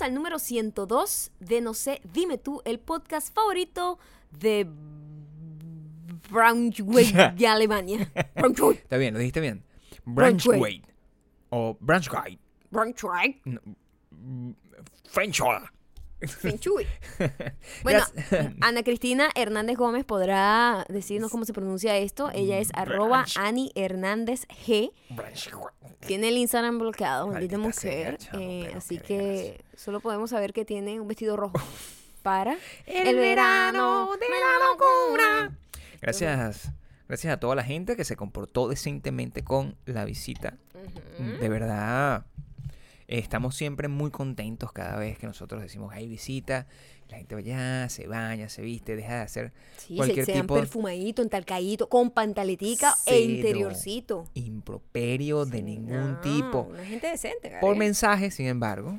bienvenidos al número 102 de No sé, dime tú, el podcast favorito de Braunschweig de Alemania. Braunschweig. Está bien, lo dijiste bien. Braunschweig. O Braunschweig. Braunschweig. French. Braunschweig. Bueno, Ana Cristina Hernández Gómez podrá decirnos cómo se pronuncia esto. Ella es arroba Branch. Ani Hernández G. Tiene el Instagram bloqueado, maldita sea, mujer. eh, así que solo podemos saber que tiene un vestido rojo para El verano de la locura. Gracias. Gracias a toda la gente que se comportó decentemente con la visita. De verdad, estamos siempre muy contentos cada vez que nosotros decimos hay visita. La gente va allá, se baña, se viste, deja de hacer Sí, se, cualquier se dan tipo perfumadito, entalcadito, con pantaletica e interiorcito. improperio de ningún no, tipo. Una gente decente, Por Gabriel. mensaje, sin embargo,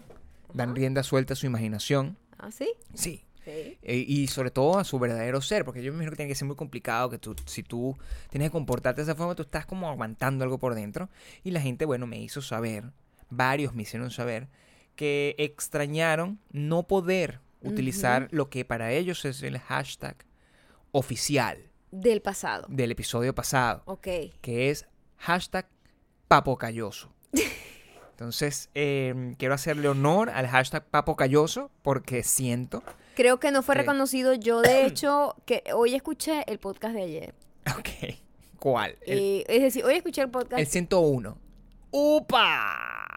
dan rienda suelta a su imaginación. ¿Ah, sí? Sí. Sí. Eh, y sobre todo a su verdadero ser, porque yo me imagino que tiene que ser muy complicado que tú, si tú tienes que comportarte de esa forma, tú estás como aguantando algo por dentro. Y la gente, bueno, me hizo saber, varios me hicieron saber, que extrañaron no poder utilizar lo que para ellos es el hashtag oficial Del pasado. del episodio pasado, Ok. que es hashtag Papo Calloso. Entonces, eh, quiero hacerle honor al hashtag Papo Calloso porque siento Creo que no fue Eh. reconocido. Yo, de hecho, que hoy escuché el podcast de ayer. Ok. ¿Cuál? El, Eh, es decir, hoy escuché el podcast. el 101. ¡Upa!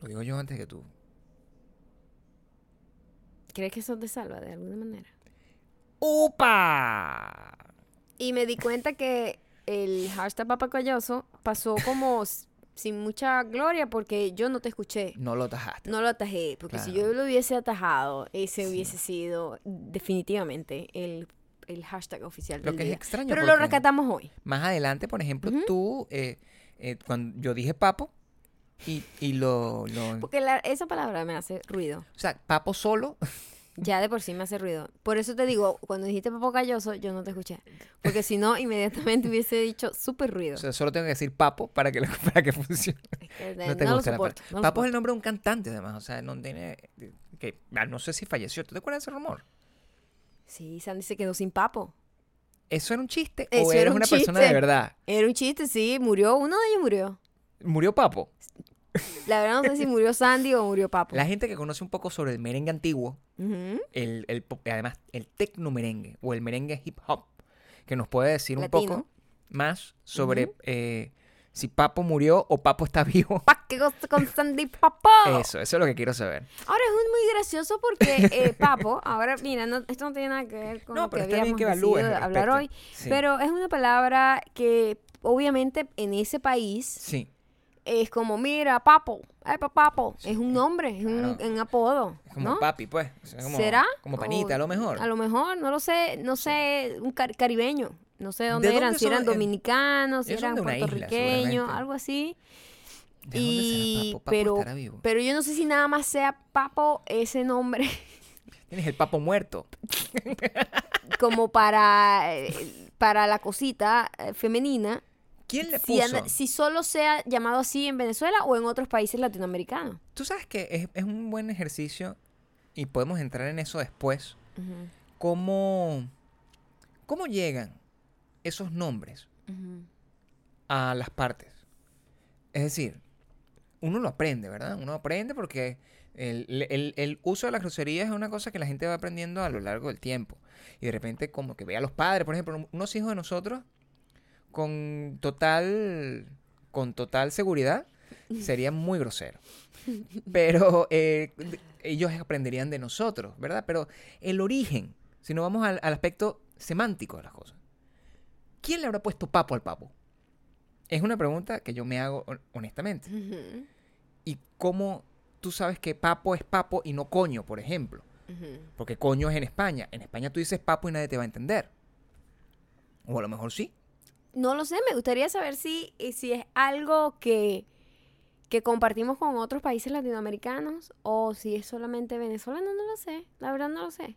Lo digo yo antes que tú. ¿Crees que eso te salva de alguna manera? ¡Upa! Y me di cuenta que el hashtag papacoyoso pasó como sin mucha gloria porque yo no te escuché. No lo tajaste. No lo atajé, porque si yo lo hubiese atajado, ese hubiese sido definitivamente el, el hashtag oficial Lo del que es extraño Pero lo rescatamos hoy. Más adelante, por ejemplo, tú, eh, eh, cuando yo dije papo y, y lo, lo- Porque la- esa palabra me hace ruido. O sea, papo solo. Ya de por sí me hace ruido. Por eso te digo, cuando dijiste papacoyoso, yo no te escuché. Porque si no, inmediatamente hubiese dicho súper ruido. O sea, solo tengo que decir papo para que, lo- para que funcione. Es que, No te no lo gusta la soporto, no lo Papo es el nombre de un cantante, además. O sea, no tiene. Que, ah, no sé si falleció. ¿Tú te acuerdas de ese rumor? Sí, Sandy se quedó sin papo. ¿Eso era un chiste? Eso ¿O era eres un una persona de verdad? Era un chiste, sí, murió. Uno de ellos murió. ¿Murió Papo? La verdad no sé si murió Sandy o murió Papo. La gente que conoce un poco sobre el merengue antiguo, el, el además el tecno merengue o el merengue hip hop, que nos puede decir un poco más sobre eh, si Papo murió o Papo está vivo. Pa' que goce con Sandy Papo. Eso, eso es lo que quiero saber. Ahora es un- muy gracioso porque eh, Papo, ahora mira, no- esto no tiene nada que ver con No, lo que habíamos que decidido hablar hoy, Sí. pero es una palabra que obviamente en ese país Sí, es como, mira, Papo, es un nombre, es un, Claro. un apodo, es como ¿no? papi, pues. O sea, como, ¿Será? Como panita, a lo mejor. A lo mejor, no lo sé, no sé, un car- caribeño. No sé dónde ¿De eran, dónde si eran dominicanos, si eran isla, puertorriqueños, algo así. ¿De dónde será Y, Papo? Papo pero, vivo. pero yo no sé si nada más sea Papo ese nombre Tienes el Papo muerto. como para, eh, para la cosita eh, femenina. ¿Quién le Si, puso? anda- si solo sea llamado así en Venezuela o en otros países latinoamericanos. Tú sabes que es, es un buen ejercicio y podemos entrar en eso después. ¿Cómo, cómo llegan esos nombres a las partes? Es decir, uno lo aprende, ¿verdad? Uno aprende porque el, el- el uso de las groserías es una cosa que la gente va aprendiendo a lo largo del tiempo. Y de repente como que ve a los padres, por ejemplo, unos hijos de nosotros con total, con total seguridad serían muy groseros. Pero eh, ellos aprenderían de nosotros, ¿verdad? Pero el origen, si nos vamos al, al aspecto semántico de las cosas, ¿quién le habrá puesto papo al papo? Es una pregunta que yo me hago hon- honestamente. ¿Y cómo tú sabes que papo es papo y no coño, por ejemplo? Porque coño es en España. En España tú dices papo y nadie te va a entender. O a lo mejor sí. No lo sé, me gustaría saber si, eh, si es algo que, que compartimos con otros países latinoamericanos o si es solamente venezolano, no lo sé. La verdad no lo sé.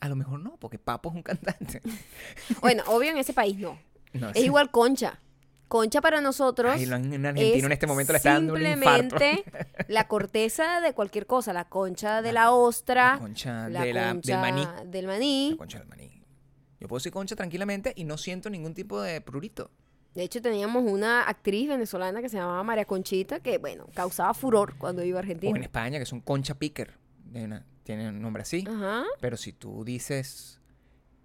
A lo mejor no, porque papo es un cantante. Bueno, obvio en ese país no. No, Es sí. igual concha. Concha para nosotros. Ay, argentino es en este momento le está dando un infarto. simplemente la corteza de cualquier cosa, la concha de la ostra, La concha la de la- del concha maní. del maní. La concha del maní. Yo puedo decir concha tranquilamente y no siento ningún tipo de prurito. De hecho, teníamos una actriz venezolana que se llamaba María Conchita, que, bueno, causaba furor cuando iba a O en Argentina. España, que son concha picker. Una- tiene un nombre así. Ajá. Pero si tú dices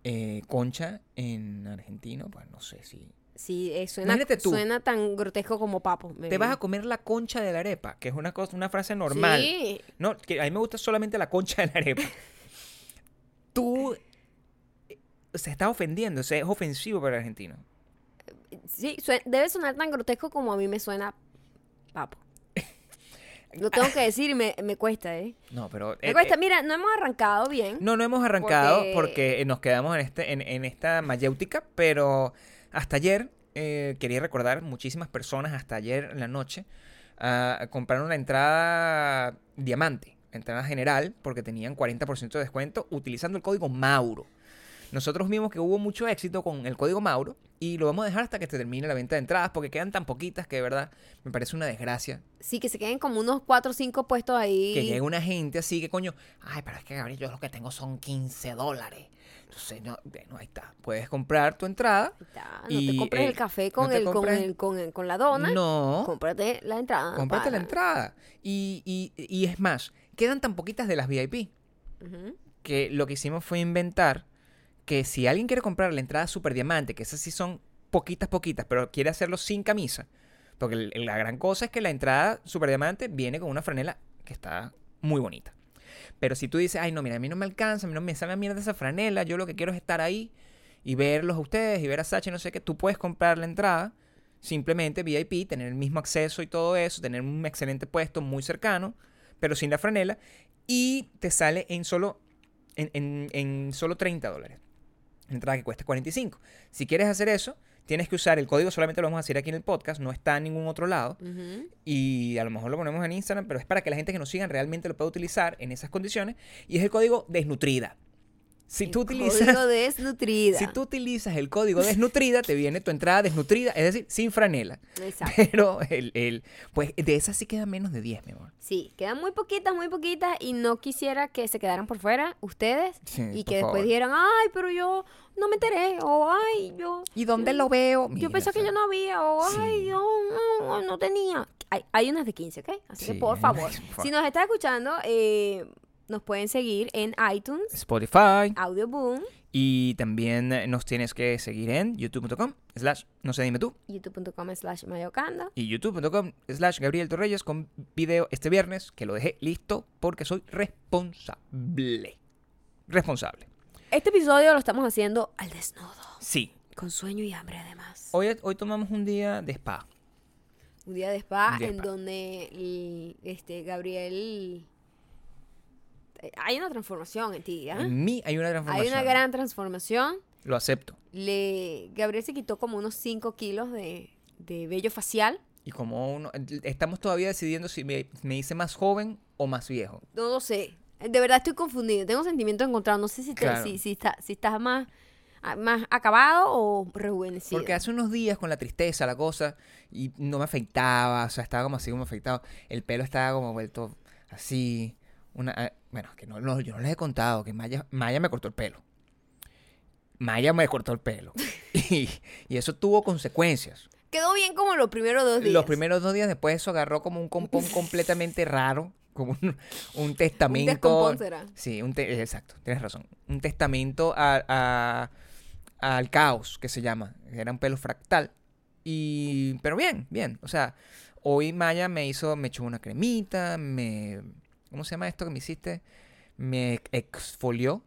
eh, concha en argentino, pues no sé si... Sí, eh, suena, tú. suena tan grotesco como papo. Te vas a comer la concha de la arepa, que es una cosa, una frase normal. Sí, No, que a mí me gusta solamente la concha de la arepa. Tú se está ofendiendo, o sea, es ofensivo para el argentino. sí, debe sonar tan grotesco como a mí me suena papo. Lo tengo que decir y me, me cuesta, ¿eh? No, pero... Me eh, cuesta. eh, Mira, no hemos arrancado bien. no, no hemos arrancado Porque- porque, nos quedamos en, este, en, en esta mayéutica, pero hasta ayer eh, quería recordar muchísimas personas hasta ayer en la noche ah, compraron la entrada diamante, la entrada general, porque tenían 40% de descuento utilizando el código Mauro. Nosotros vimos que hubo mucho éxito con el código Mauro y lo vamos a dejar hasta que se termine la venta de entradas porque quedan tan poquitas que de verdad me parece una desgracia Sí, que se queden como unos 4 o 5 puestos ahí. que llegue una gente así que coño, ay, pero es que Gabriel, yo lo que tengo son 15 dólares. Entonces, no, bueno, ahí está. Puedes comprar tu entrada. No Y, te compres eh, el café con, el, con, el, con, el- con la dona. No, Cómprate la entrada. cómprate la entrada. Y, y, y es más, quedan tan poquitas de las VIP que lo que hicimos fue inventar que si alguien quiere comprar la entrada super diamante, que esas sí son poquitas, poquitas, pero quiere hacerlo sin camisa, porque la gran cosa es que la entrada super diamante viene con una franela que está muy bonita. Pero si tú dices, ay, no, mira, a mí no me alcanza, a mí no me sale la mierda esa franela, yo lo que quiero es estar ahí y verlos a ustedes y ver a Sacha no sé qué, tú puedes comprar la entrada, simplemente VIP, tener el mismo acceso y todo eso, tener un excelente puesto muy cercano, pero sin la franela, y te sale en solo, en- en solo 30 dólares. Entrada que cuesta 45. Si quieres hacer eso, tienes que usar el código, solamente lo vamos a decir aquí en el podcast, no está en ningún otro lado. Y a lo mejor lo ponemos en Instagram, pero es para que la gente que nos sigan realmente lo pueda utilizar en esas condiciones. Y es el código desnutrida. Si El tú utilizas. Código desnutrida. Si tú utilizas el código desnutrida, te viene tu entrada desnutrida, es decir, sin franela. Exacto. Pero el, el- pues de esas sí quedan menos de 10, mi amor. Sí, quedan muy poquitas, muy poquitas y no quisiera que se quedaran por fuera ustedes Sí, y que después favor. dijeran, ay, pero yo no me enteré o ay, yo... ¿Y dónde lo veo? Yo pensé que yo no había o sí. ay, yo no, no tenía. Hay, hay unas de 15, ¿ok? Así Sí, que favor, por favor. si nos está escuchando, eh, nos pueden seguir en iTunes, Spotify. Audioboom, Y también eh, nos tienes que seguir en youtube.com slash no sé dime tú youtube.com slash mayocando. y youtube.com slash Gabriel Torreyes con video este viernes que lo dejé listo porque soy responsable. Responsable. Este episodio lo estamos haciendo al desnudo, Sí. con sueño y hambre además. Hoy, hoy tomamos un día de spa. Un día de spa de en spa. donde el- este Gabriel hay una transformación en ti, ¿ah? En mí hay una Hay transformación. una gran transformación. Lo acepto. Le Gabriel se quitó como unos 5 kilos de, de vello facial. Y como uno, estamos todavía decidiendo si me, me hice más joven o más viejo. No lo sé. De verdad estoy confundido. Tengo sentimientos encontrados. No sé si, te- Claro. si, si, está- si estás más, más acabado o rejuvenecido. Porque hace unos días con la tristeza, la cosa, y no me afeitaba, o sea, estaba como así como afeitado. El pelo estaba como vuelto así. Una, bueno, que no, no, yo no les he contado que Maya, Maya me cortó el pelo. Maya me cortó el pelo. y, y eso tuvo consecuencias. Quedó bien como los primeros dos días. Los primeros dos días después eso agarró como un compón completamente raro, como un, un testamento. descompón será. Sí, un te- exacto, tienes razón. Un testamento a- a- al caos, que se llama. Era un pelo fractal. Y, pero bien, bien. O sea, hoy Maya me hizo, me echó una cremita, me, ¿cómo se llama esto que me hiciste? Me exfolió.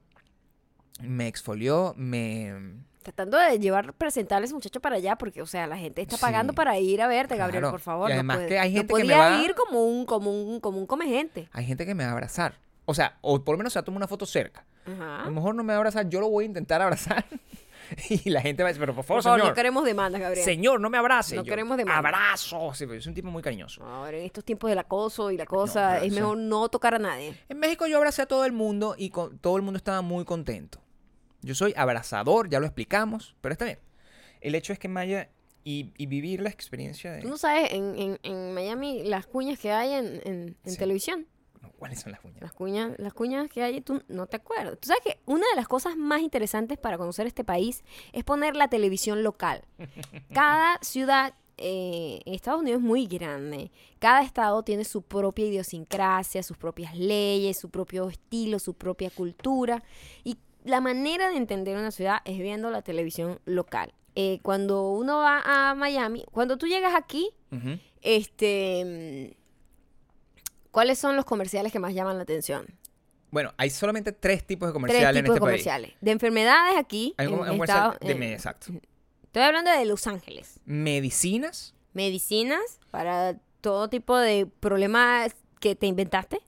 Me exfolió, me... Tratando de llevar, presentar a ese muchacho para allá, porque, o sea, la gente está pagando Sí. para ir a verte, Gabriel, Claro. por favor. Y no además puede- que hay no gente que me podía va- ir como un, como un, como un come gente. Hay gente que me va a abrazar. O sea, o por lo menos se toma una foto cerca. A Ajá. lo mejor no me va a abrazar, yo lo voy a intentar abrazar. y la gente va a decir, pero por favor, Por favor, señor. no queremos demandas, Gabriel. Señor, no me abrace. No Yo, queremos demanda. Abrazo. Sí, soy un tipo muy cariñoso. Ahora, en estos tiempos del acoso y la cosa, pero es mejor no tocar a nadie. En México yo abracé a todo el mundo y con- todo el mundo estaba muy contento. Yo soy abrazador, ya lo explicamos, pero está bien. El hecho es que Maya y, y vivir la experiencia de... Tú no sabes, en, en, en Miami, las cuñas que hay en, en, en Sí. televisión. No, ¿Cuáles son las uñas? Las cuñas, las cuñas que hay, tú no te acuerdas. Tú sabes que una de las cosas más interesantes para conocer este país es poner la televisión local. Cada ciudad eh, Estados Unidos es muy grande. Cada estado tiene su propia idiosincrasia, sus propias leyes, su propio estilo, su propia cultura. Y la manera de entender una ciudad es viendo la televisión local. Eh, cuando uno va a Miami, cuando tú llegas aquí, este, mm, ¿cuáles son los comerciales que más llaman la atención? Bueno, hay solamente tres tipos de Tres comerciales tipos en de este país. comerciales. De enfermedades aquí. Hay un, en un comercial estado- de me- exacto. estoy hablando de Los Ángeles. Medicinas, Medicinas para todo tipo de problemas que te inventaste.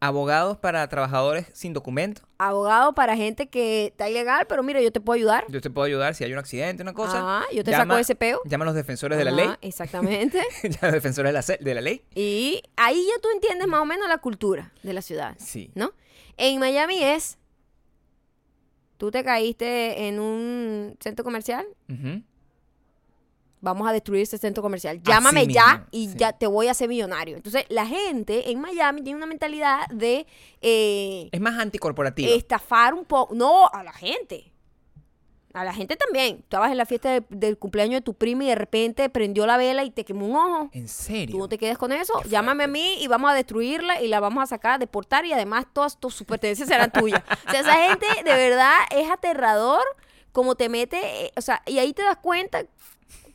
Abogados para trabajadores sin documento. Abogado para gente que está ilegal, pero mira, yo te puedo ayudar. Yo te puedo ayudar si hay un accidente, una cosa. Ah, yo te llama- saco ese peo. Llama a los defensores de la ley. Ajá, Exactamente. ya los defensores de la, de la ley. y ahí ya tú entiendes más o menos la cultura de la ciudad. Sí. ¿no? En Miami es, tú te caíste en un centro comercial, Ujú. Vamos a destruir ese centro comercial. Llámame ya y sí. ya te voy a hacer millonario. Entonces, la gente en Miami tiene una mentalidad de eh, Es más anticorporativo. estafar un poco. No, a la gente. A la gente también. Estabas en la fiesta de- del cumpleaños de tu prima y de repente prendió la vela y te quemó un ojo. ¿En serio? Tú no te quedes con eso. Qué Llámame a mí y vamos a destruirla y la vamos a sacar, a deportar y además todas tus pertenencias serán tuyas. O sea, esa gente de verdad es aterrador como te mete, eh, o sea, y ahí te das cuenta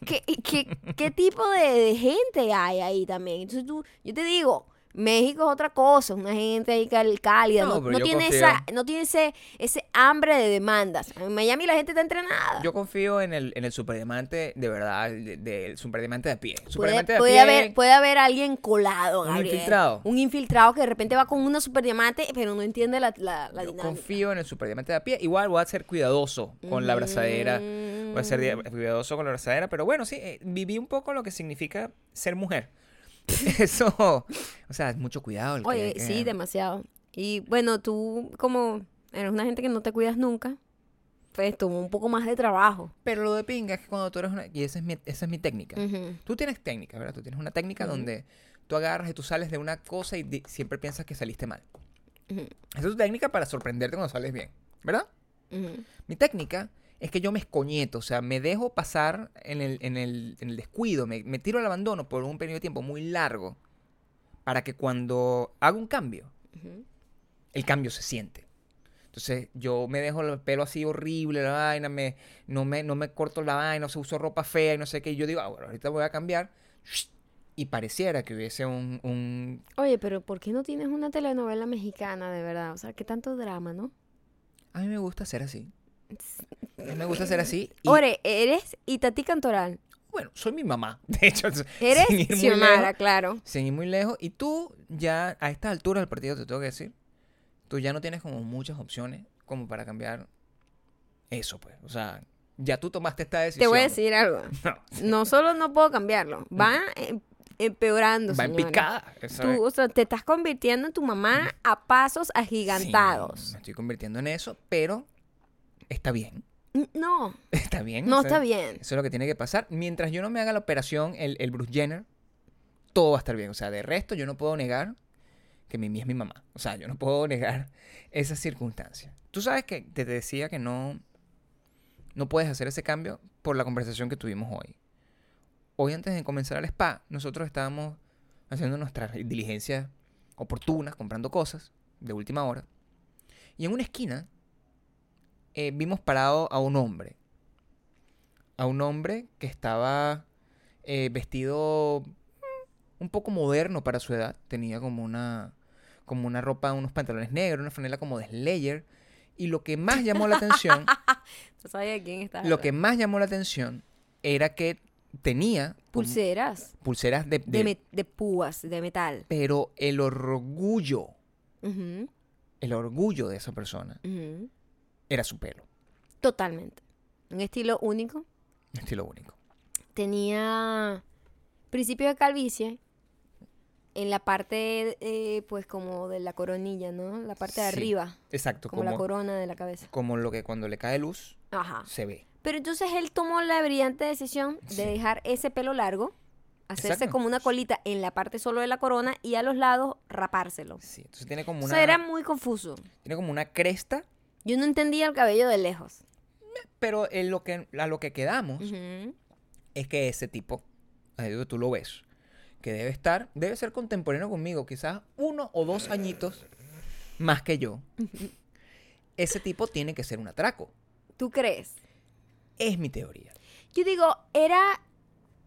que, que- qué tipo de, de gente hay ahí también. Entonces tú, yo te digo, México es otra cosa, una gente ahí cálida, No, no, no tiene confío. esa, no tiene ese, ese hambre de demandas. En Miami la gente está entrenada. Yo confío en el, en el superdiamante de verdad, de- del superdiamante de pie. Puede, Superdiamante de a puede pie, haber, puede haber alguien colado, Un Gabriel. infiltrado. Un infiltrado que de repente va con una super diamante, pero no entiende la, la, la Yo dinámica. confío en el superdiamante de a pie. Igual voy a ser cuidadoso con la abrazadera. Voy a ser Mm. cuidadoso con la abrazadera. Pero bueno, sí, eh, viví un poco lo que significa ser mujer. Eso, o sea, mucho cuidado. el Oye, que- sí, demasiado. Y bueno, tú como eres una gente que no te cuidas nunca, pues toma un poco más de trabajo. Pero lo de pinga es que cuando tú eres una... Y esa es mi, esa es mi técnica. Ujú. Tú tienes técnica, ¿verdad? Tú tienes una técnica Ujú. donde tú agarras y tú sales de una cosa y di- siempre piensas que saliste mal. Ujú. Esa es tu técnica para sorprenderte cuando sales bien, ¿verdad? Mi técnica es que yo me escoñeto, o sea, me dejo pasar en el, en el, en el descuido, me, me tiro al abandono por un periodo de tiempo muy largo para que cuando hago un cambio, Ujú. el cambio se siente. Entonces yo me dejo el pelo así horrible, la vaina, me, no, me, no me corto la vaina, se uso ropa fea y no sé qué. Y yo digo, ah, bueno, ahorita voy a cambiar. Y pareciera que hubiese un, un... Oye, pero ¿por qué no tienes una telenovela mexicana de verdad? O sea, qué tanto drama, ¿no? A mí me gusta ser así. Me gusta ser así. Y, Ore, eres Itatí Cantoral. bueno, soy mi mamá, de hecho. Eres sin ir muy Xiomara, lejos. claro. sin ir muy lejos. Y tú ya a esta altura del partido te tengo que decir, tú ya no tienes como muchas opciones como para cambiar eso, pues. O sea, ya tú tomaste esta decisión. Te voy a decir algo. No, No solo no puedo cambiarlo, va em- empeorando. va en picada. eso es. Tú, o sea, te estás convirtiendo en tu mamá a pasos agigantados. Sí, me estoy convirtiendo en eso, pero está bien. No, Está bien. no o sea, está bien. Eso es lo que tiene que pasar. Mientras yo no me haga la operación, el, el Bruce Jenner, todo va a estar bien. O sea, de resto, yo no puedo negar que Mimi es mi mamá. O sea, yo no puedo negar esas circunstancias. Tú sabes que te decía que no, no puedes hacer ese cambio por la conversación que tuvimos hoy. Hoy, antes de comenzar al spa, nosotros estábamos haciendo nuestras diligencias oportunas, comprando cosas de última hora. Y en una esquina eh, vimos parado a un hombre. A un hombre que estaba eh, vestido mm, un poco moderno para su edad. Tenía como una, como una ropa, unos pantalones negros, una franela como de Slayer. Y lo que más llamó la atención, ¿Tú sabes de quién estás lo que más llamó la atención era que tenía Pulseras pulseras de, de, de- púas, de metal. pero el orgullo, el orgullo de esa persona. Era su pelo, Totalmente. Un estilo único. estilo único. Tenía principio de calvicie en la parte, eh, pues, como de la coronilla, ¿no? La parte de Sí, arriba. Exacto, Como, como, la corona de la cabeza. como lo que cuando le cae luz Ajá. se ve. Pero entonces él tomó la brillante decisión de Sí. dejar ese pelo largo, hacerse Exacto. como una colita en la parte solo de la corona y a los lados rapárselo. Sí, entonces tiene como O una, sea, era muy confuso. tiene como una cresta, Yo no entendía el cabello de lejos. pero en lo que, a lo que quedamos es que ese tipo, tú lo ves, que debe estar, debe ser contemporáneo conmigo, quizás uno o dos añitos más que yo. Ese tipo tiene que ser un atraco. ¿Tú crees? Es mi teoría. Yo digo, era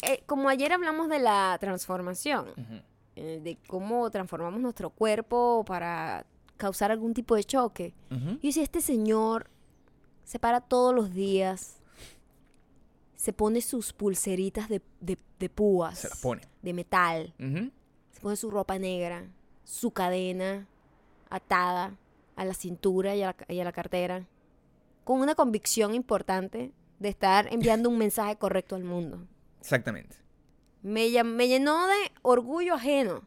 eh, como ayer hablamos de la transformación, eh, de cómo transformamos nuestro cuerpo para causar algún tipo de choque. Y si este señor se para todos los días, se pone sus pulseritas de, de- de púas, Se las pone. de metal, se pone su ropa negra, su cadena atada a la cintura y a la, y a la cartera, con una convicción importante de estar enviando un mensaje correcto al mundo. Exactamente. Me llenó de orgullo ajeno.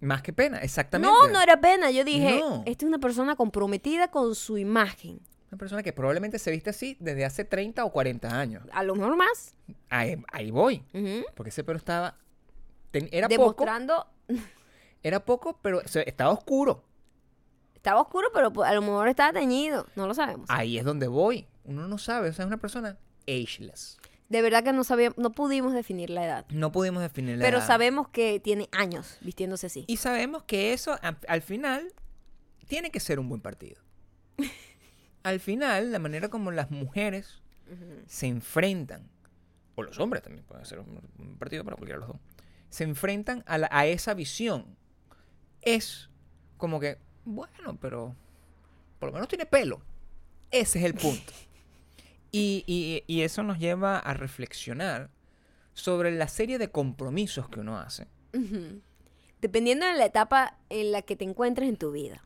Más que pena, exactamente. No, no era pena. Yo dije, No. esta es una persona comprometida con su imagen. Una persona que probablemente se viste así desde hace 30 o 40 años. A lo mejor más. Ahí, ahí voy. Porque ese pelo estaba... ten- era poco, Demostrando, era poco, pero o sea, estaba oscuro. estaba oscuro, pero pues, a lo mejor estaba teñido. No lo sabemos. Ahí es donde voy. Uno no sabe, o sea, es una persona ageless. De verdad que no sabíamos, no pudimos definir la edad. No pudimos definir la Pero edad. sabemos que tiene años vistiéndose así. Y sabemos que eso, a- al final, tiene que ser un buen partido. al final, la manera como las mujeres se enfrentan, o los hombres también pueden ser un, un partido para cualquiera de los dos, se enfrentan a, la- a esa visión. Es como que, bueno, pero por lo menos tiene pelo. Ese es el punto. Y, y- y eso nos lleva a reflexionar sobre la serie de compromisos que uno hace. Dependiendo de la etapa en la que te encuentres en tu vida.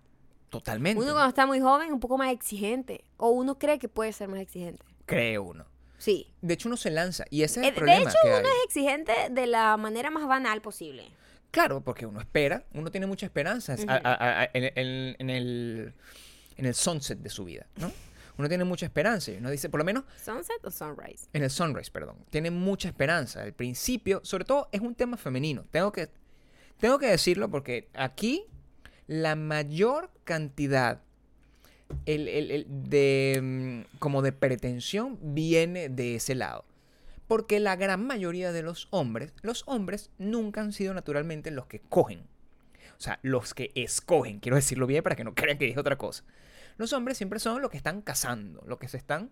Totalmente. Uno cuando está muy joven es un poco más exigente. O uno cree que puede ser más exigente. Cree uno. Sí. De hecho, uno se lanza. Y ese es Eh, el de problema hecho, que uno hay. es exigente de la manera más banal posible. Claro, porque uno espera, uno tiene muchas esperanzas a- a- a- a- en, en- en el, en el sunset de su vida, ¿no? Uno tiene mucha esperanza y uno dice, por lo menos ¿Sunset o sunrise? en el sunrise, perdón, tiene mucha esperanza. Al principio, sobre todo, es un tema femenino. Tengo que, tengo que decirlo porque aquí la mayor cantidad el- el- el de, mm, como de pretensión viene de ese lado. Porque la gran mayoría de los hombres, los hombres nunca han sido naturalmente los que cogen. O sea, los que escogen, quiero decirlo bien para que no crean que dije otra cosa. Los hombres siempre son los que están cazando, los que se están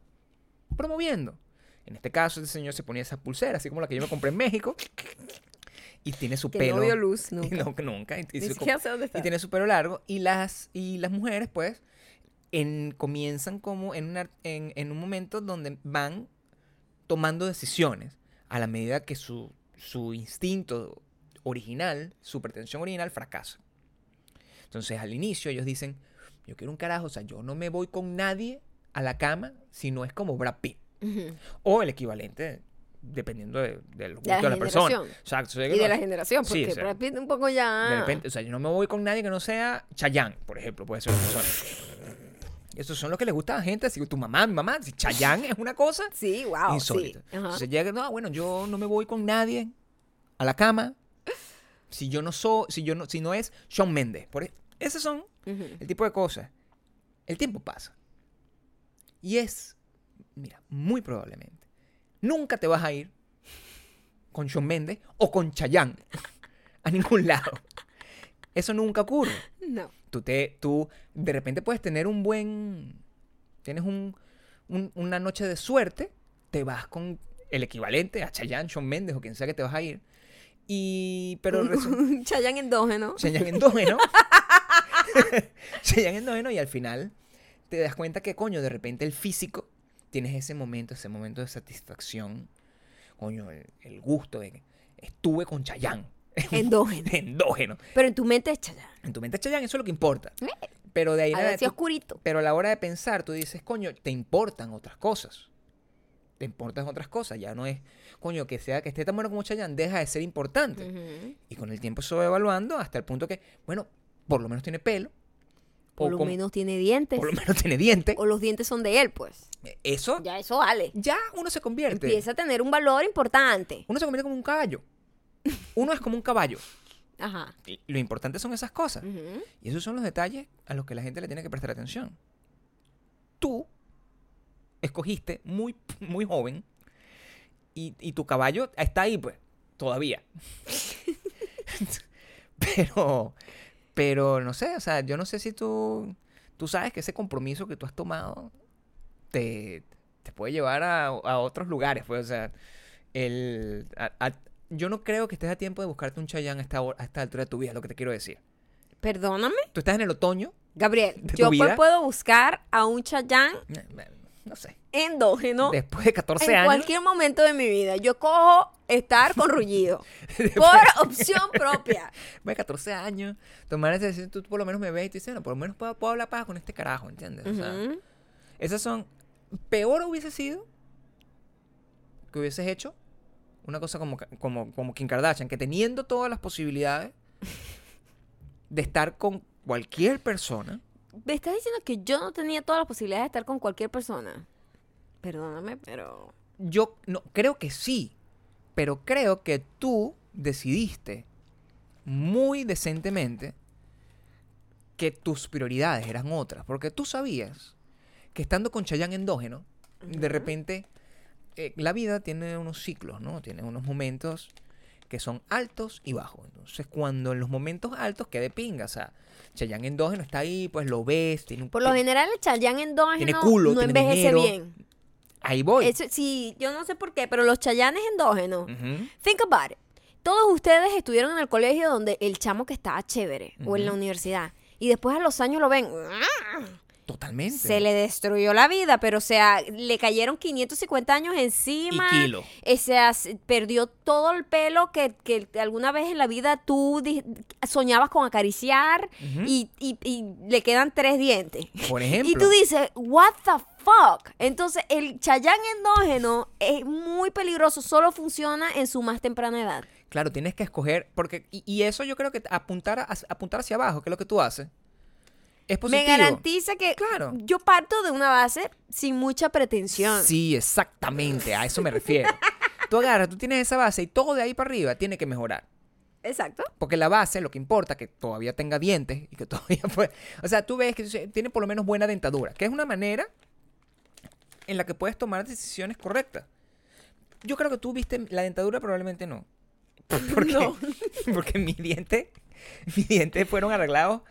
promoviendo. En este caso, este señor se ponía esa pulsera, así como la que yo me compré en México. Y tiene su Que pelo. no vio luz y nunca. no, nunca. Y, y su- dónde está. y tiene su pelo largo. Y las, y las mujeres, pues, en, comienzan como en, una- en, en un momento donde van tomando decisiones a la medida que su, su instinto original, su pretensión original fracasa. Entonces, al inicio ellos dicen, yo quiero un carajo, o sea, yo no me voy con nadie a la cama si no es como Brad Pitt. O el equivalente, dependiendo de- del gusto la de la persona. generación. Exacto. o sea, Y de no- la generación, Sí, porque o sea, Brad Pitt un poco ya... de repente, o sea, yo no me voy con nadie que no sea Chayanne, por ejemplo, puede ser una persona. Esos son los que les gusta a la gente, que tu mamá, mi mamá, si Chayanne es una cosa Sí, wow, insólita. sí. Entonces llega, no, bueno, yo no me voy con nadie a la cama si yo no soy, si yo no, si no es Shawn Mendes. Por e- esos son Ujú. el tipo de cosas. El tiempo pasa. Y es, mira, muy probablemente, nunca te vas a ir con Shawn Mendes o con Chayanne a ningún lado. Eso nunca ocurre. No. Tú, te, tú de repente puedes tener un buen, tienes un, un- una noche de suerte, te vas con el equivalente a Chayanne, Shawn Mendes o quien sea que te vas a ir. Y, pero Chayanne endógeno. Chayanne endógeno. Chayanne endógeno y al final te das cuenta que, coño, de repente el físico, tienes ese momento, ese momento de satisfacción, coño, el, el gusto de que estuve con Chayanne. Endógeno. endógeno. Pero en tu mente es Chayanne. En tu mente es Chayanne, eso es lo que importa. Eh, Pero de ahí en adelante- oscurito. pero a la hora de pensar, tú dices, coño, te importan otras cosas. Te importan otras cosas. Ya no es, coño, que sea que esté tan bueno como Chayanne, deja de ser importante. Y con el tiempo se va evaluando hasta el punto que, bueno, por lo menos tiene pelo. Por lo menos tiene dientes. por lo menos tiene dientes. O los dientes son de él, pues. Eso Ya eso vale. ya uno se convierte. Empieza a tener un valor importante. Uno se convierte como un caballo. Uno es como un caballo. Ajá. Y lo importante son esas cosas. Y esos son los detalles a los que la gente le tiene que prestar atención. Tú escogiste muy, muy joven y, y tu caballo está ahí, pues, todavía. pero, pero no sé, o sea, yo no sé si tú, tú sabes que ese compromiso que tú has tomado te, te puede llevar a, a otros lugares, pues, o sea, el, a- a- yo no creo que estés a tiempo de buscarte un Chayanne a esta, a esta altura de tu vida, es lo que te quiero decir. Perdóname. Tú estás en el otoño, Gabriel, ¿De tu yo vida? puedo buscar a un Chayán eh, no sé, endógeno después de 14 en años. cualquier momento de mi vida. Yo cojo estar con Rullido por opción propia. Después de 14 años, tomar esa decisión, tú por lo menos me ves y tú dices, no, por lo menos puedo, puedo hablar paz con este carajo, ¿entiendes? O sea, esas son. Peor hubiese sido que hubieses hecho una cosa como, como, como Kim Kardashian, que teniendo todas las posibilidades de estar con cualquier persona, ¿Me estás diciendo que yo no tenía todas las posibilidades de estar con cualquier persona? Perdóname, pero... yo no creo que sí, pero creo que tú decidiste muy decentemente que tus prioridades eran otras, porque tú sabías que estando con Chayanne endógeno, de repente eh, la vida tiene unos ciclos, ¿no? Tiene unos momentos que son altos y bajos. Entonces, cuando en los momentos altos quede pinga, o sea, Chayanne endógeno está ahí, pues lo ves, tiene un Por lo general el Chayán endógeno Tiene culo, no tiene envejece dinero. bien. Ahí voy. Eso, sí, yo no sé por qué, pero los Chayanes endógenos, think about it. Todos ustedes estuvieron en el colegio donde el chamo que estaba chévere, o en la universidad, y después a los años lo ven, Totalmente. se le destruyó la vida, pero o sea, le cayeron 550 años encima. Y kilo. O sea, se- perdió todo el pelo que, que alguna vez en la vida tú soñabas con acariciar y, y- y le quedan tres dientes. Por ejemplo. Y tú dices, what the fuck? Entonces, el chayán endógeno es muy peligroso, solo funciona en su más temprana edad. Claro, tienes que escoger, porque, y, y eso yo creo que apuntar, a- apuntar hacia abajo, que es lo que tú haces, es positivo. Me garantiza que Claro. yo parto de una base sin mucha pretensión. Sí, exactamente, a eso me refiero. tú agarras, tú tienes esa base y todo de ahí para arriba tiene que mejorar. Exacto. Porque la base, lo que importa, que todavía tenga dientes y que todavía puede... O sea, tú ves que tiene por lo menos buena dentadura, que es una manera en la que puedes tomar decisiones correctas. Yo creo que tú viste la dentadura, probablemente no. Porque, No. porque mis dientes, mis dientes fueron arreglados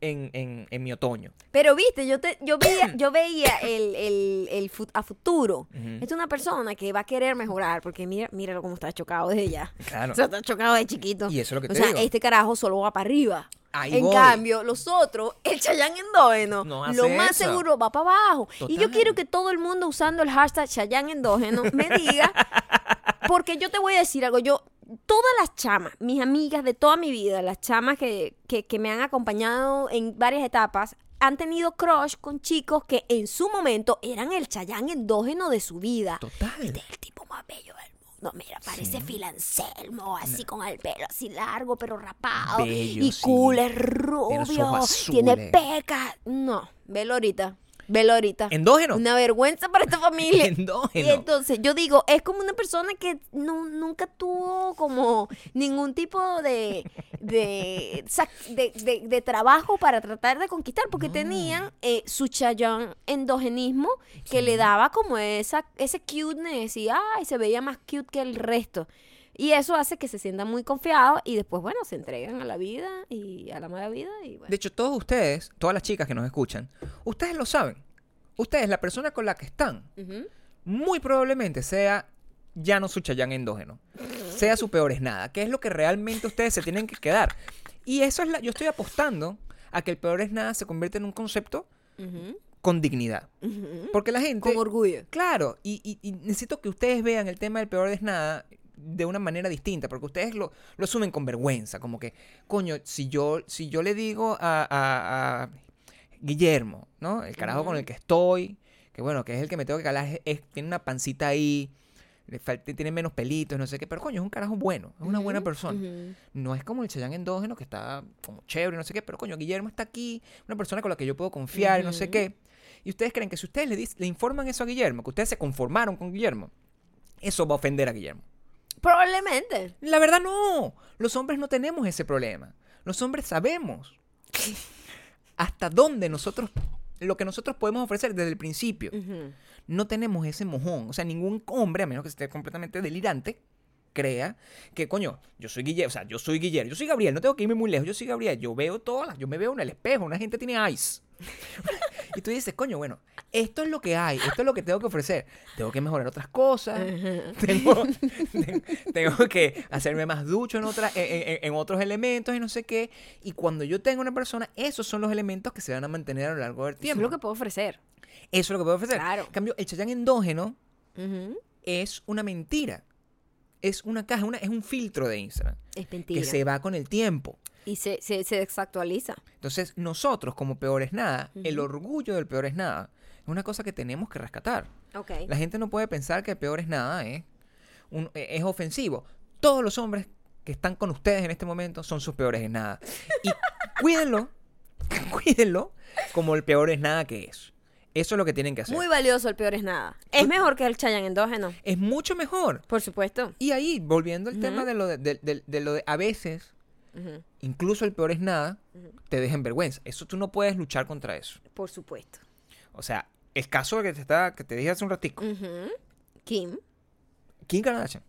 en, en, en mi otoño. Pero viste, yo te, yo veía, yo veía el, el, el fu- a futuro. Ujú. Es una persona que va a querer mejorar, porque mira, míralo cómo está chocado desde ya. Claro. O sea, está chocado de chiquito. Y eso es lo que o te sea, digo. este carajo solo va para arriba. Ahí en voy. cambio, los otros, el Chayán endógeno, No lo más eso. seguro va para abajo. Y yo quiero que todo el mundo usando el hashtag Chayán endógeno me diga, porque yo te voy a decir algo, yo, todas las chamas, mis amigas de toda mi vida, las chamas que, que, que me han acompañado en varias etapas, han tenido crush con chicos que en su momento eran el Chayán endógeno de su vida. Total. Este es el tipo más bello del mundo. Mira, parece Phil Anselmo, así con el pelo así largo, pero rapado. Bello, y sí. cool, es rubio, tiene pecas. No, velo ahorita. Velo ahorita. Endógeno. Una vergüenza para esta familia. Endógeno. Y entonces yo digo, es como una persona que no, nunca tuvo como ningún tipo de, de, de, de- de trabajo para tratar de conquistar, porque tenían eh, su chayán endogenismo que le daba como esa, ese cuteness y ay, se veía más cute que el resto. Y eso hace que se sientan muy confiados y después, bueno, se entregan a la vida y a la mala vida y bueno. De hecho, todos ustedes, todas las chicas que nos escuchan, ustedes lo saben. Ustedes, la persona con la que están, Ujú. muy probablemente sea ya no su chayán endógeno. Sea su peor es nada, que es lo que realmente ustedes se tienen que quedar. Y eso es la. Yo estoy apostando a que el peor es nada se convierta en un concepto con dignidad. Porque la gente. Con orgullo. Claro, y, y- y necesito que ustedes vean el tema del peor es nada de una manera distinta, porque ustedes lo, lo asumen con vergüenza, como que, coño, si yo, si yo le digo a, a- a Guillermo, ¿no? El carajo con el que estoy, que bueno, que es el que me tengo que calar, es- es- tiene una pancita ahí, le falta, tiene menos pelitos, no sé qué, pero coño, es un carajo bueno, es una buena persona. No es como el Cheyenne endógeno que está como chévere, no sé qué, pero coño, Guillermo está aquí, una persona con la que yo puedo confiar y no sé qué. Y ustedes creen que si ustedes le, le informan eso a Guillermo, que ustedes se conformaron con Guillermo, eso va a ofender a Guillermo. Probablemente. La verdad no. Los hombres no tenemos ese problema. Los hombres sabemos hasta dónde nosotros, lo que nosotros podemos ofrecer desde el principio. No tenemos ese mojón. O sea, ningún hombre, a menos que esté completamente delirante, crea que, coño, yo soy Guillermo, o sea, yo soy Guillermo, yo soy Gabriel, no tengo que irme muy lejos, yo soy Gabriel, yo veo todas, las- yo me veo en el espejo, una gente tiene eyes. y tú dices, coño, bueno, esto es lo que hay, esto es lo que tengo que ofrecer. Tengo que mejorar otras cosas, tengo, ten- tengo que hacerme más ducho en, otra, en, en- en otros elementos y no sé qué. Y cuando yo tengo una persona, esos son los elementos que se van a mantener a lo largo del Eso tiempo. es lo que puedo ofrecer. Eso es lo que puedo ofrecer. Claro. En cambio, el Chayán endógeno es una mentira. Es una caja, una, es un filtro de Instagram Es mentira. que se va con el tiempo. Y se, se, se desactualiza. Entonces, nosotros, como Peor es Nada, el orgullo del Peor es Nada es una cosa que tenemos que rescatar. La gente no puede pensar que Peor es Nada es, un- eh, es ofensivo. Todos los hombres que están con ustedes en este momento son sus peores es nada. Y cuídenlo, cuídenlo como el peor es nada que es. Eso es lo que tienen que hacer. Muy valioso, el peor es nada. Es mejor que el Chayan endógeno. es mucho mejor. Por supuesto. Y ahí, volviendo al tema de lo de, de- de- de lo de a veces, Incluso el peor es nada, Ujú. te deja en vergüenza. Eso tú no puedes luchar contra eso. Por supuesto. O sea, el caso que te, está, que te dije hace un ratico. Kim. Kim Kardashian,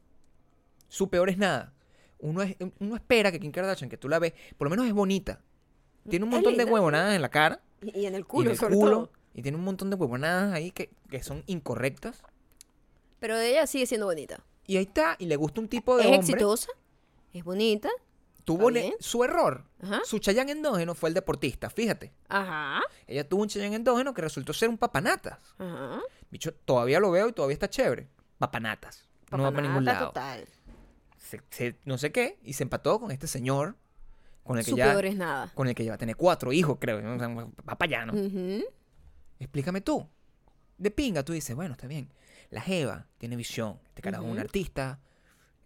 su peor es nada. Uno, es- uno espera que Kim Kardashian, que tú la ves, por lo menos es bonita. Tiene un Es montón de huevonadas en la cara Y en el y culo, en el sobre culo. todo. Y tiene un montón de huevonadas ahí que, que son incorrectas. Pero ella sigue siendo bonita. Y ahí está, y le gusta un tipo de Es hombre. exitosa. Es bonita. Tuvo bien. su error. Ajá. Su Chayán endógeno fue el deportista, fíjate. Ajá. Ella tuvo un Chayán endógeno que resultó ser un papanatas. Ajá. Bicho, todavía lo veo y todavía está chévere. Papanatas. no va para ningún lado. total. Se- se- no sé qué. Y se empató con este señor. Con el que Su ya. peor es nada. Con el que ya va a tener cuatro hijos, creo. O sea, va para allá, ¿no? Explícame tú. De pinga, tú dices, bueno, está bien. La Jeva tiene visión. Este carajo es un artista.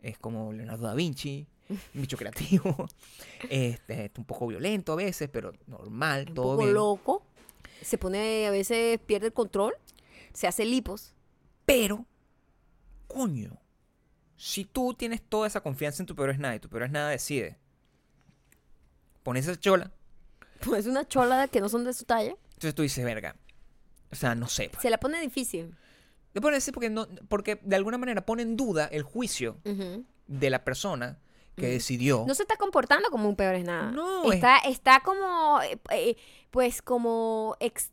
Es como Leonardo da Vinci. Un bicho creativo. Este, es un poco violento a veces, pero normal, Un todo poco bien. loco. Se pone, a veces pierde el control. Se hace lipos. Pero, coño, si tú tienes toda esa confianza en tu peor es nada y tu peor es nada decide pones esa chola, Pues una chola que no son de su talla. entonces tú dices, verga. O sea, no sé. pues. Se la pone difícil. Le pones así porque, no, porque de alguna manera pone en duda el juicio de la persona que Ujú. decidió. No se está comportando como un peor es nada. No, es- Está, está como, eh, eh, pues como ex-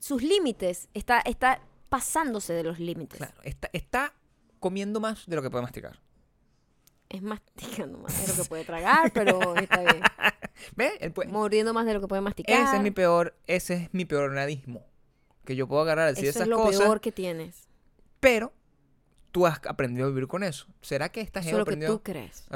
sus límites. Está, está pasándose de los límites. Claro, está, está comiendo más de lo que puede masticar. Es masticando más de lo que puede tragar, pero está bien. ¿Ves? Puede- Mordiendo más de lo que puede masticar. ese es mi peor, ese es mi peor nadismo. Que yo puedo agarrar a decir Eso esas es lo cosas, peor que tienes. pero tú has aprendido a vivir con eso. ¿Será que esta gente lo que tú crees.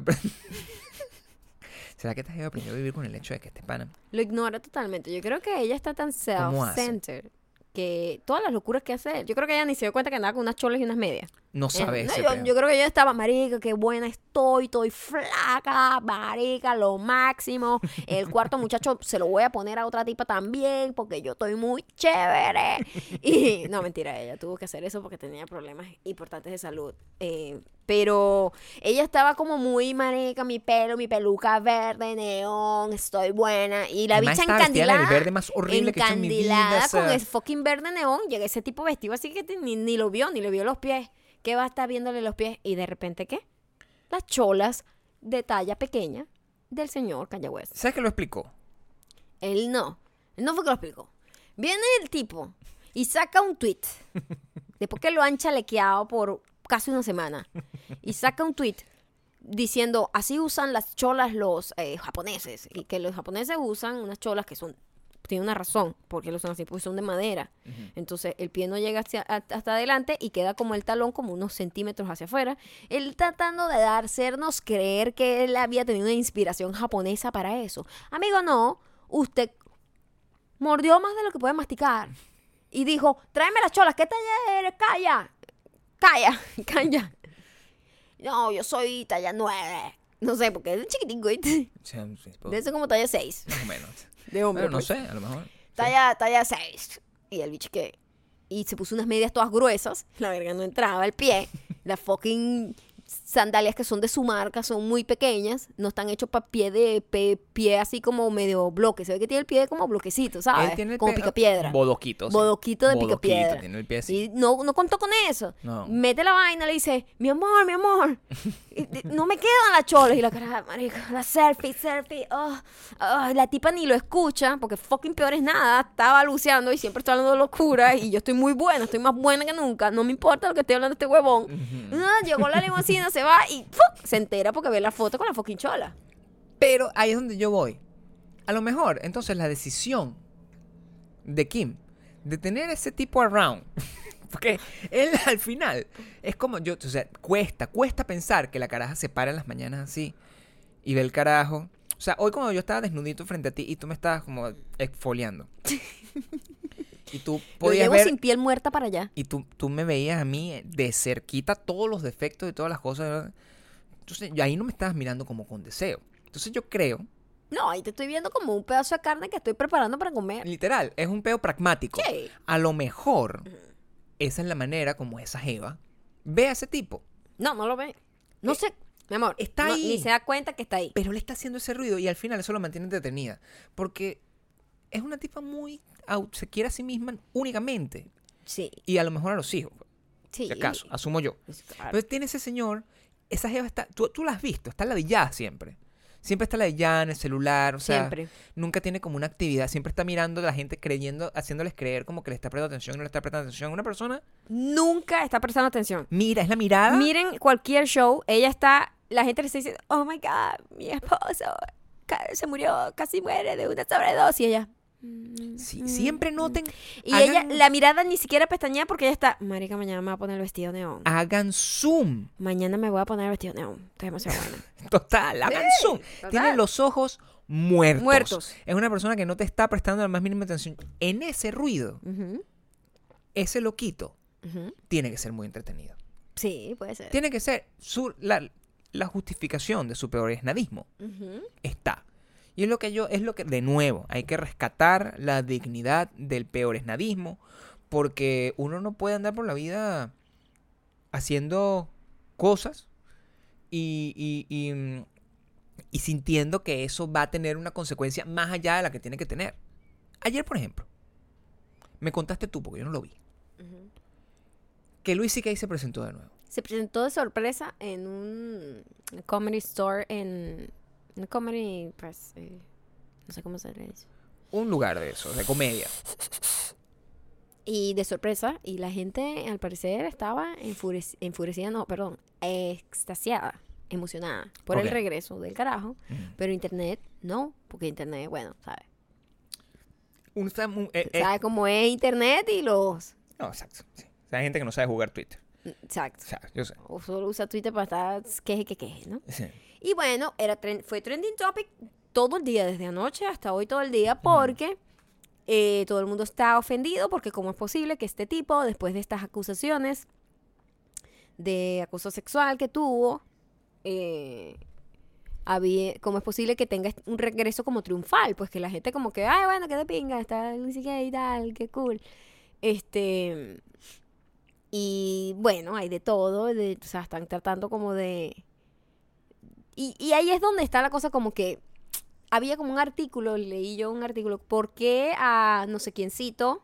¿Será que esta gente aprendió a vivir con el hecho de que este pana? Lo ignora totalmente. Yo creo que ella está tan self-centered que todas las locuras que hace. Yo creo que ella ni se dio cuenta que andaba con unas cholas y unas medias. No Eh, sabe no, yo creo que ella estaba, marica, qué buena estoy, estoy flaca, marica, lo máximo. El cuarto muchacho se lo voy a poner a otra tipa también porque yo estoy muy chévere. Y no, mentira, ella tuvo que hacer eso porque tenía problemas importantes de salud. Eh, pero ella estaba como muy marica, mi pelo, mi peluca verde, neón, estoy buena. Y la Además, bicha estaba vestida en el encandilada. verde más horrible que he hecho en mi vida. encandilada o sea, con el fucking verde neón. Llega ese tipo vestido así que ni, ni lo vio, ni le vio los pies. ¿Qué va a estar viéndole los pies? Y de repente, ¿qué? Las cholas de talla pequeña del señor West. ¿Sabes que lo explicó? Él no. Él no fue que lo explicó. Viene el tipo y saca un tweet. Después que lo han chalequeado por casi una semana. Y saca un tweet diciendo, así usan las cholas los eh, japoneses. Y que los japoneses usan unas cholas que son... Tiene una razón porque lo usan así, porque son de madera. Entonces el pie no llega hacia- hasta adelante y queda como el talón como unos centímetros hacia afuera. Él tratando de hacernos creer que él había tenido una inspiración japonesa para eso. Amigo, no. Usted mordió más de lo que puede masticar. Y dijo, tráeme las cholas, ¿qué talla eres? Calla. Calla, calla. No, yo soy talla 9. No sé, porque es chiquitico, ¿viste? Sí, pues, Debe ser como talla 6. más o menos. De hombre. Bueno, no pues. sé, a lo mejor. sí. Talla, talla 6. Y el bicho que. Y se puso unas medias todas gruesas. La verga no entraba el pie. Las fucking sandalias que son de su marca son muy pequeñas. No están hechos para pie de pe- pie así como medio bloque. Se ve que tiene el pie como bloquecito, ¿sabes? Él tiene el como pie- picapiedra. Bodoquito. sí. Bodoquito de Bodoquito, picapiedra. Tiene el pie así. Y no, no contó con eso. No. Mete la vaina, le dice, mi amor, mi amor, no me quedan las cholas. Y la cara, marica, la selfie, selfie. oh, oh, la tipa ni lo escucha, porque fucking peor es nada. Está balbuceando y siempre está hablando de locura. Y yo estoy muy buena, estoy más buena que nunca. No me importa lo que esté hablando este huevón. Ah, llegó la limusina, se va y se entera porque ve la foto con la fucking chola. Pero ahí es donde yo voy. A lo mejor, entonces, la decisión de Kim de tener ese tipo around. Porque él al final es como yo, o sea, cuesta, cuesta pensar que la caraja se para en las mañanas así y ve el carajo. O sea, hoy cuando yo estaba desnudito frente a ti y tú me estabas como exfoliando. y tú Lo podías llevo ver sin piel muerta para allá. y tú, tú me veías a mí de cerquita todos los defectos y todas las cosas. Entonces, ahí no me estabas mirando como con deseo. Entonces yo creo, No, ahí te estoy viendo como un pedazo de carne que estoy preparando para comer. literal, es un peo pragmático. Sí. A lo mejor, esa es la manera como esa Jeva ve a ese tipo. No, no lo ve. No Eh, sé, mi amor. está no, ahí. Ni se da cuenta que está ahí. Pero le está haciendo ese ruido y al final eso lo mantiene entretenida. Porque es una tipa muy... se quiere a sí misma únicamente. Sí, Y a lo mejor a los hijos, sí. si acaso, asumo yo. Pues, claro. Entonces tiene ese señor, esa jeva está, tú, tú la has visto, está ladillada siempre. Siempre está ladillada en el celular, o sea, Siempre. nunca tiene como una actividad, siempre está mirando a la gente creyendo, haciéndoles creer como que le está prestando atención y no le está prestando atención. Una persona Nunca está prestando atención. mira, es la mirada. Miren cualquier show, ella está, la gente le está diciendo, oh my God, mi esposo se murió, casi muere de una sobredosis. Y ella, Sí, mm, siempre mm. noten, Y hagan- ella, la mirada ni siquiera pestañea porque ella está, marica, mañana me voy a poner el vestido neón. hagan zoom. Mañana me voy a poner el vestido neón. Estoy demasiado buena. Total, hagan zoom. total. Tiene los ojos muertos. Muertos. Es una persona que no te está prestando la más mínima atención. En ese ruido, ese loquito, tiene que ser muy entretenido. Sí, puede ser. Tiene que ser su, la, la justificación de su peoresnadismo. Ujú. está. Y es lo que yo, es lo que, de nuevo, hay que rescatar la dignidad del peoresnadismo, porque uno no puede andar por la vida haciendo cosas y, y, y, y sintiendo que eso va a tener una consecuencia más allá de la que tiene que tener. Ayer, por ejemplo, me contaste tú, porque yo no lo vi, Ujú. que Luis C.K. se presentó de nuevo. Se presentó de sorpresa en un comedy store en comedy pues eh, no sé cómo se le dice. Un lugar de eso, de comedia. Y de sorpresa, y la gente al parecer estaba enfurec- enfurecida, no, perdón, extasiada, emocionada por el regreso del carajo, pero internet no, porque internet, bueno, ¿sabes? Un- eh, eh, ¿Sabe cómo es internet y los... no, exacto. sí. Hay gente que no sabe jugar Twitter. Exacto. O sea, yo sé. O solo usa Twitter para estar queje, que queje, ¿no? Sí. Y bueno, era fue trending topic todo el día, desde anoche hasta hoy todo el día, porque eh, todo el mundo está ofendido, porque cómo es posible que este tipo, después de estas acusaciones de acoso sexual que tuvo, eh, había, cómo es posible que tenga un regreso como triunfal, pues que la gente como que, ay, bueno, qué de pinga, está Luis y tal, qué cool. Este, y bueno, hay de todo, de, o sea, están tratando como de... Y, y ahí es donde está la cosa como que había como un artículo, leí yo un artículo, ¿por qué a no sé quiéncito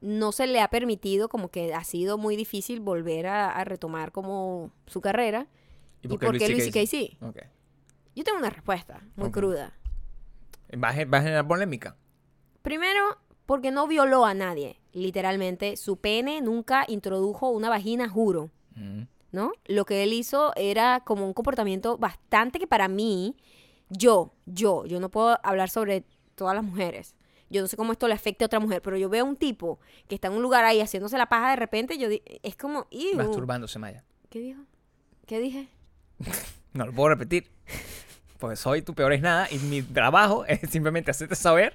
no se le ha permitido, como que ha sido muy difícil volver a, a retomar como su carrera? ¿Y por qué Luis CK sí? Ok. Yo tengo una respuesta muy cruda. Va a, gen- va a generar polémica. Primero, porque no violó a nadie, literalmente. Su pene nunca introdujo una vagina, juro. Mm. ¿no? Lo que él hizo era como un comportamiento bastante que para mí, yo, yo, yo no puedo hablar sobre todas las mujeres. Yo no sé cómo esto le afecte a otra mujer, pero yo veo a un tipo que está en un lugar ahí haciéndose la paja de repente, yo es como, "Ew". Masturbándose, Maya. ¿Qué dijo? ¿Qué dije? No lo puedo repetir. Pues soy tu peor es nada y mi trabajo es simplemente hacerte saber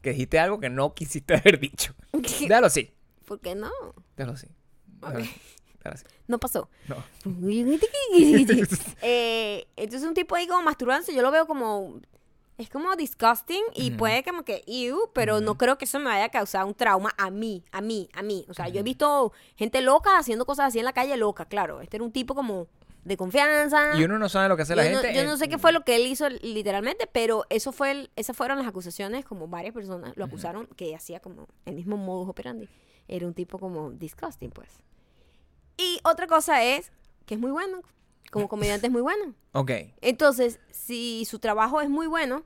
que dijiste algo que no quisiste haber dicho. Déjalo así. ¿Por qué no? Déjalo así. Déjalo así. No pasó. No. Eh, entonces un tipo ahí como masturbándose, yo lo veo como... Es como disgusting y Ujú. puede como que, ew, pero no creo que eso me vaya a causar un trauma a mí, a mí, a mí. O sea, yo he visto gente loca haciendo cosas así en la calle loca, claro. Este era un tipo como de confianza. Y uno no sabe lo que hace la yo, no, gente. yo eh, no sé qué fue lo que él hizo literalmente, pero eso fue el- esas fueron las acusaciones, como varias personas lo acusaron que hacía como el mismo modus operandi. Era un tipo como disgusting, pues. Y otra cosa es que es muy bueno, como comediante es muy bueno. Ok. Entonces, si su trabajo es muy bueno,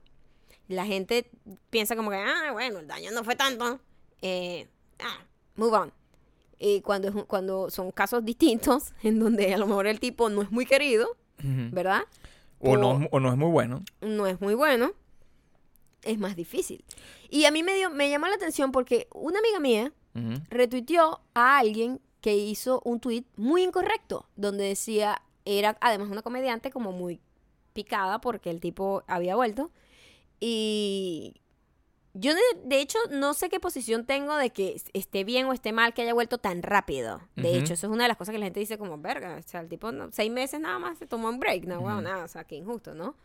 la gente piensa como que, ah, bueno, el daño no fue tanto, eh, ah, move on. Y cuando, es cuando son casos distintos, en donde a lo mejor el tipo no es muy querido. ¿verdad? o, no, o- no es muy bueno. no es muy bueno, es más difícil. Y a mí me, dio, me llamó la atención porque una amiga mía Ujú. retuiteó a alguien que hizo un tweet muy incorrecto, donde decía, era además una comediante como muy picada porque el tipo había vuelto. Y yo de, de hecho no sé qué posición tengo de que esté bien o esté mal que haya vuelto tan rápido. De Ujú. hecho, eso es una de las cosas que la gente dice como, verga, o sea, el tipo no- seis meses nada más se tomó un break, no, bueno, Ujú. nada, o sea, qué injusto, ¿no?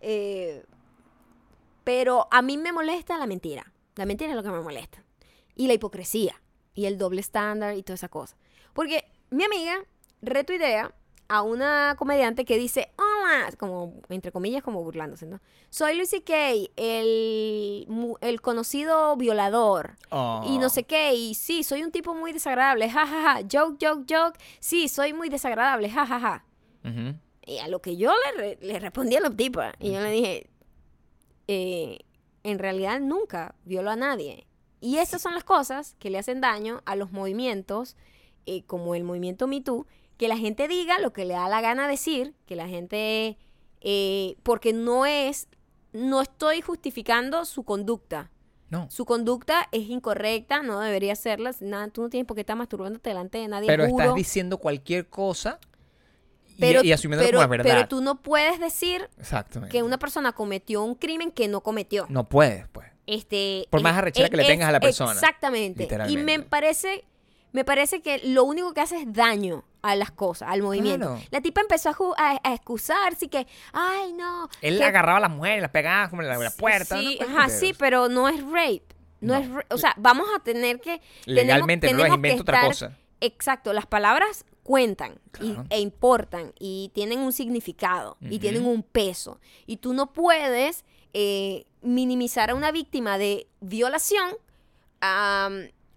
Eh, pero a mí me molesta la mentira. La mentira es lo que me molesta. Y la hipocresía. Y el doble estándar y toda esa cosa. Porque mi amiga retuitea a una comediante que dice, hola, como, entre comillas, como burlándose, ¿no? Soy Lucy Kay, el, el conocido violador. Y no Oh. sé qué, y sí, soy un tipo muy desagradable, jajaja, joke, joke, joke, sí, soy muy desagradable, jajaja. Ujú. Y a lo que yo le, re- le respondí a la tipa, y yo le dije, eh, en realidad nunca violó a nadie. Y esas son las cosas que le hacen daño a los movimientos, eh, como el movimiento Me Too, que la gente diga lo que le da la gana decir, que la gente, eh, porque no es, no estoy justificando su conducta. No. Su conducta es incorrecta, no debería serla. Nada, tú no tienes por qué estar masturbándote delante de nadie. Pero juro. estás diciendo cualquier cosa y, pero, y asumiendo pero- como es verdad. Pero tú no puedes decir Exactamente. que una persona cometió un crimen que no cometió. No puedes, pues. Este, Por más es- arrechera que le tengas a la persona. Exactamente. Y me parece, me parece que lo único que hace es daño a las cosas, al movimiento. Claro. La tipa empezó a, ju- a, a excusarse y que, ay, no. Él que- agarraba a las mujeres, las pegaba como en la, la puerta. Sí, ¿no? ajá, sí, pero no es rape. No, No. es ra- o sea, vamos a tener que Legalmente no tenemos- tenemos invento otra cosa. Exacto, las palabras cuentan y- e importan y tienen un significado y tienen un peso. Y tú no puedes eh, minimizar a una víctima de violación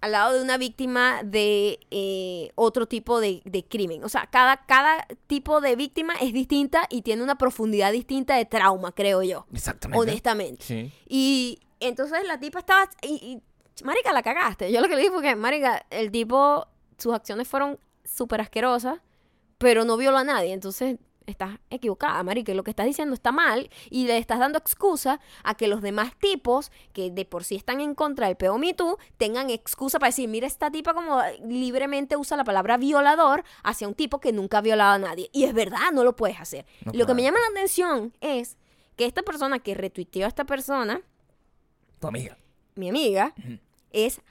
al lado de una víctima de eh, otro tipo de, de crimen. O sea, cada, cada tipo de víctima es distinta y tiene una profundidad distinta de trauma, creo yo. Exactamente. Honestamente. Sí. Y entonces la tipa estaba. Y, y, marica, la cagaste. Yo lo que le dije fue que, Marica, el tipo. Sus acciones fueron súper asquerosas, pero no violó a nadie. Entonces estás equivocada, Marica. Lo que estás diciendo está mal y le estás dando excusa a que los demás tipos, que de por sí están en contra del peo Me Too, tengan excusa para decir, mira, esta tipa como libremente usa la palabra violador hacia un tipo que nunca ha violado a nadie. Y es verdad, no lo puedes hacer. No lo que me llama la atención es que esta persona que retuiteó a esta persona, Tu amiga. mi amiga, es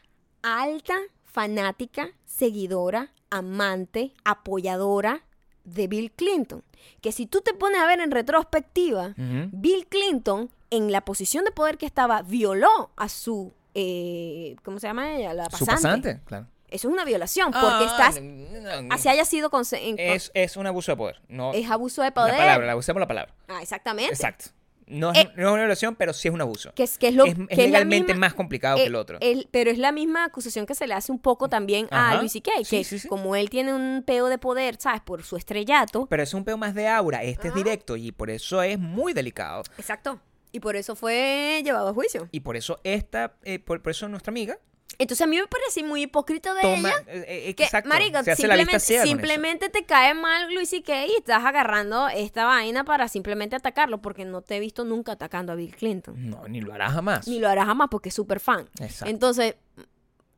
alta fanática, seguidora, amante, apoyadora de Bill Clinton. Que si tú te pones a ver en retrospectiva. Bill Clinton, en la posición de poder que estaba, violó a su, eh, ¿cómo se llama ella? La pasante. Su pasante, claro. Eso es una violación, porque Ah, estás, no, no, así haya sido, en- es, es un abuso de poder. No, es abuso de La poder. palabra, la usemos la palabra. Ah, exactamente. Exacto. No es, Eh, no es una violación, pero sí es un abuso. Que es, que es lo es, que es legalmente misma- más complicado Eh, que el otro. el- pero es la misma acusación que se le hace un poco también a. Luis C.K., Sí, que sí, sí. como él tiene un peo de poder, ¿sabes? Por su estrellato. Pero es un peo más de aura. Este es Ajá. directo y por eso es muy delicado. Exacto. Y por eso fue llevado a juicio. Y por eso esta, eh, por, por eso nuestra amiga Entonces a mí me parece muy hipócrita de toma, ella. eh, eh, Que, exacto, vista simplemente, simplemente te cae mal Luis C.K. y estás agarrando esta vaina para simplemente atacarlo, porque no te he visto nunca atacando a Bill Clinton. No, ni lo hará jamás. Ni lo harás jamás porque es súper fan. Exacto. Entonces,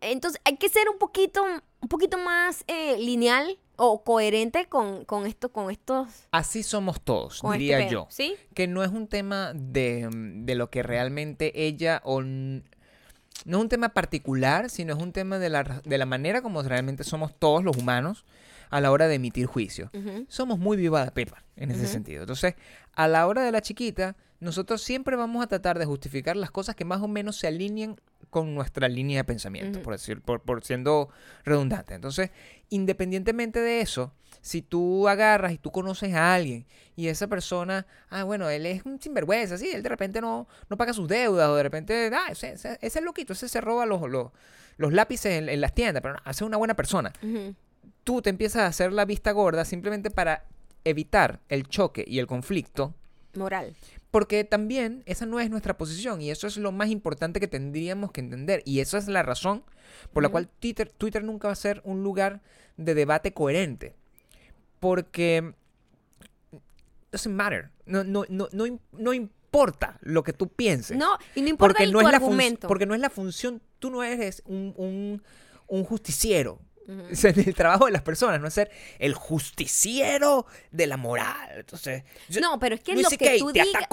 entonces hay que ser un poquito, un poquito más eh, lineal o coherente con, con esto, con estos, Así somos todos, este diría yo. ¿Sí? Que no es un tema de, de lo que realmente ella o... No es un tema particular, sino es un tema de la, de la manera como realmente somos todos los humanos a la hora de emitir juicio. Somos muy viva de pepa en ese sentido. Entonces, a la hora de la chiquita, nosotros siempre vamos a tratar de justificar las cosas que más o menos se alineen con nuestra línea de pensamiento, por decir, por, por siendo redundante. Entonces, independientemente de eso, si tú agarras y tú conoces a alguien y esa persona, ah, bueno, él es un sinvergüenza, sí, él de repente no, no paga sus deudas, o de repente, ah, ese, ese, ese es loquito, ese se roba los, los, los lápices en, en las tiendas, pero no, es una buena persona tú te empiezas a hacer la vista gorda simplemente para evitar el choque y el conflicto, Moral. Porque también esa no es nuestra posición y eso es lo más importante que tendríamos que entender y esa es la razón por la cual Twitter, Twitter nunca va a ser un lugar de debate coherente, porque doesn't matter, no, no, no, no, no importa lo que tú pienses. No, y no importa porque el no, tu es la fun- argumento. porque no es la función, tú no eres un, un, un justiciero. Sea, el trabajo de las personas, no es ser el justiciero de la moral. Entonces, yo- No, pero es que Luis lo que tú te digas.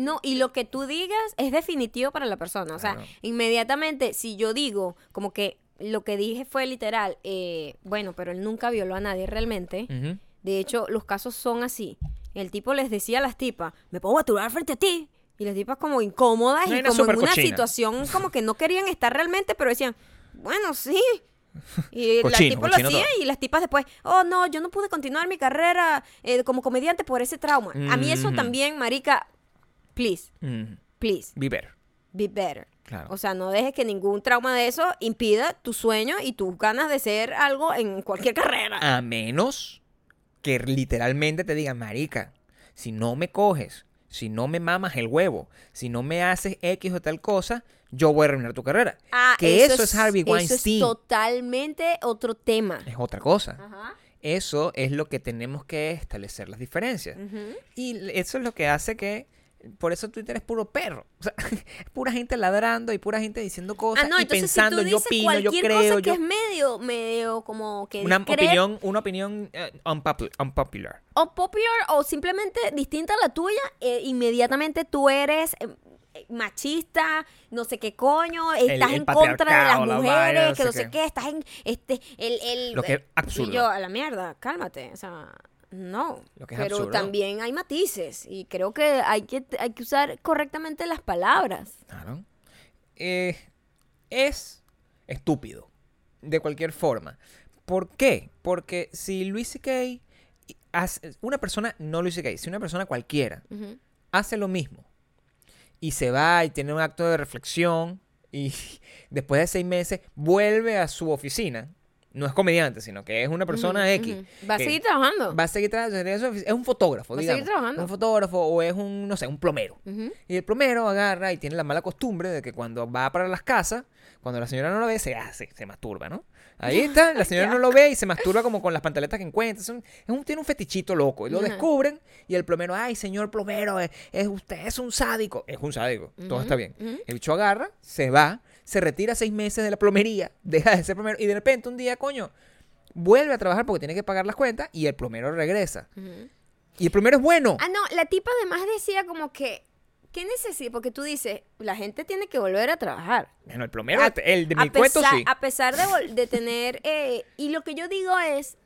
no, y lo que tú digas es definitivo para la persona. O sea, Claro. inmediatamente, si yo digo, como que lo que dije fue literal, eh, bueno, pero él nunca violó a nadie realmente. De hecho, los casos son así. El tipo les decía a las tipas, me pongo a aturar frente a ti. Y las tipas como incómodas y como en una cochina. situación como que no querían estar realmente, pero decían, bueno, sí. Y las Cochino, tipas lo todo. y las tipas después, oh no, yo no pude continuar mi carrera eh, como comediante por ese trauma. A mí eso también, marica, please, Mm, please, be better. be better. Claro. O sea, no dejes que ningún trauma de eso impida tu sueño y tus ganas de ser algo en cualquier carrera. A menos que literalmente te digan, marica, si no me coges, si no me mamas el huevo, si no me haces X o tal cosa, yo voy a arruinar tu carrera. Ah, que eso, es Harvey Eso es Weinstein. totalmente otro tema. es otra cosa. Ajá. Eso es lo que tenemos que establecer las diferencias. Y eso es lo que hace que. Por eso Twitter es puro perro. O sea, es pura gente ladrando y pura gente diciendo cosas Ah, no, y entonces pensando, si tú yo dices opino, yo cualquier creo, cosa que yo. es medio, medio como que Una opinión, una opinión unpopu- unpopular. o popular o simplemente distinta a la tuya, eh, inmediatamente tú eres eh, machista, no sé qué coño, estás el en contra de las la mujeres, vaina, no que no sé qué. qué, estás en este el el Lo que es eh, absurdo. Y yo a la mierda, cálmate, o sea, no. Lo que es Pero absurdo. también hay matices y creo que hay que hay que usar correctamente las palabras. Claro. Eh, es estúpido. De cualquier forma. ¿Por qué? Porque si Luis C.K. hace- Una persona, no Luis C.K., si una persona cualquiera hace lo mismo y se va y tiene un acto de reflexión y después de seis meses vuelve a su oficina, no es comediante, sino que es una persona Ujú, X. Va a seguir trabajando. Va a seguir trabajando, es un fotógrafo, Va a seguir trabajando. Un fotógrafo o es un, no sé, un plomero. Y el plomero agarra y tiene la mala costumbre de que cuando va para las casas, cuando la señora no lo ve, se hace, se masturba, ¿no? Ahí está, la señora no lo ve y se masturba como con las pantaletas que encuentra. Es un- es un- tiene un fetichito loco. Y lo Ajá. descubren y el plomero, ay, señor plomero, es, es- usted es un sádico. Es un sádico, todo está bien. ujú. El bicho agarra, se va, se retira seis meses de la plomería, deja de ser plomero y de repente un día, coño, vuelve a trabajar porque tiene que pagar las cuentas y el plomero regresa. Ujú. Y el plomero es bueno. Ah, no, la tipa además decía como que, ¿qué necesidad? Porque tú dices, la gente tiene que volver a trabajar. Bueno, el plomero, A- el de a mi cuento sí. A pesar de, de tener, eh, y lo que yo digo es,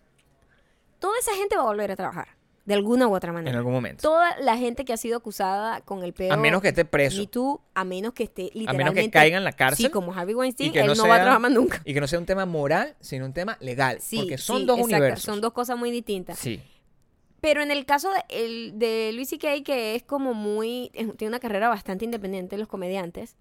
toda esa gente va a volver a trabajar, de alguna u otra manera. En algún momento. Toda la gente que ha sido acusada con el peor A menos que esté preso. Me Too, a menos que esté A literalmente... menos que caiga en la cárcel. Sí, como Harvey Weinstein, y él no va a trabajar más nunca. Y que no sea un tema moral, sino un tema legal. Sí, porque son sí, dos exacto, universos. Son dos cosas muy distintas. Sí. Pero en el caso de, el, de Luis C.K., que es como muy... es- Tiene una carrera bastante independiente, los comediantes.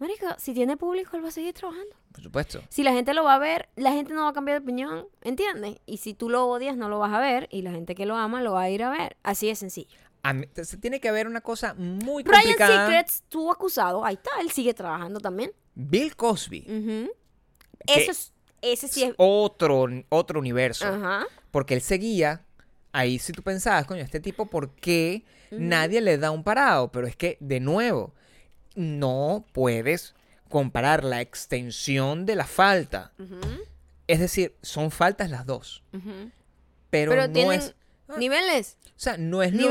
Marica, si tiene público, él va a seguir trabajando. Por supuesto. Si la gente lo va a ver, la gente no va a cambiar de opinión, ¿entiendes? Y si tú lo odias, no lo vas a ver. Y la gente que lo ama, lo va a ir a ver. Así de sencillo. Mí- se tiene que haber una cosa muy Brian complicada. Secrets estuvo acusado. Ahí está, él sigue trabajando también. Bill Cosby. Eso es... Ese sí es... Otro, otro universo. Ajá. Porque él seguía. Ahí si tú pensabas, coño, este tipo, ¿por qué nadie le da un parado? Pero es que, de nuevo, no puedes comparar la extensión de la falta. Es decir, son faltas las dos. Pero, Pero no tienen- es Ah. Niveles. O sea, no es, lo,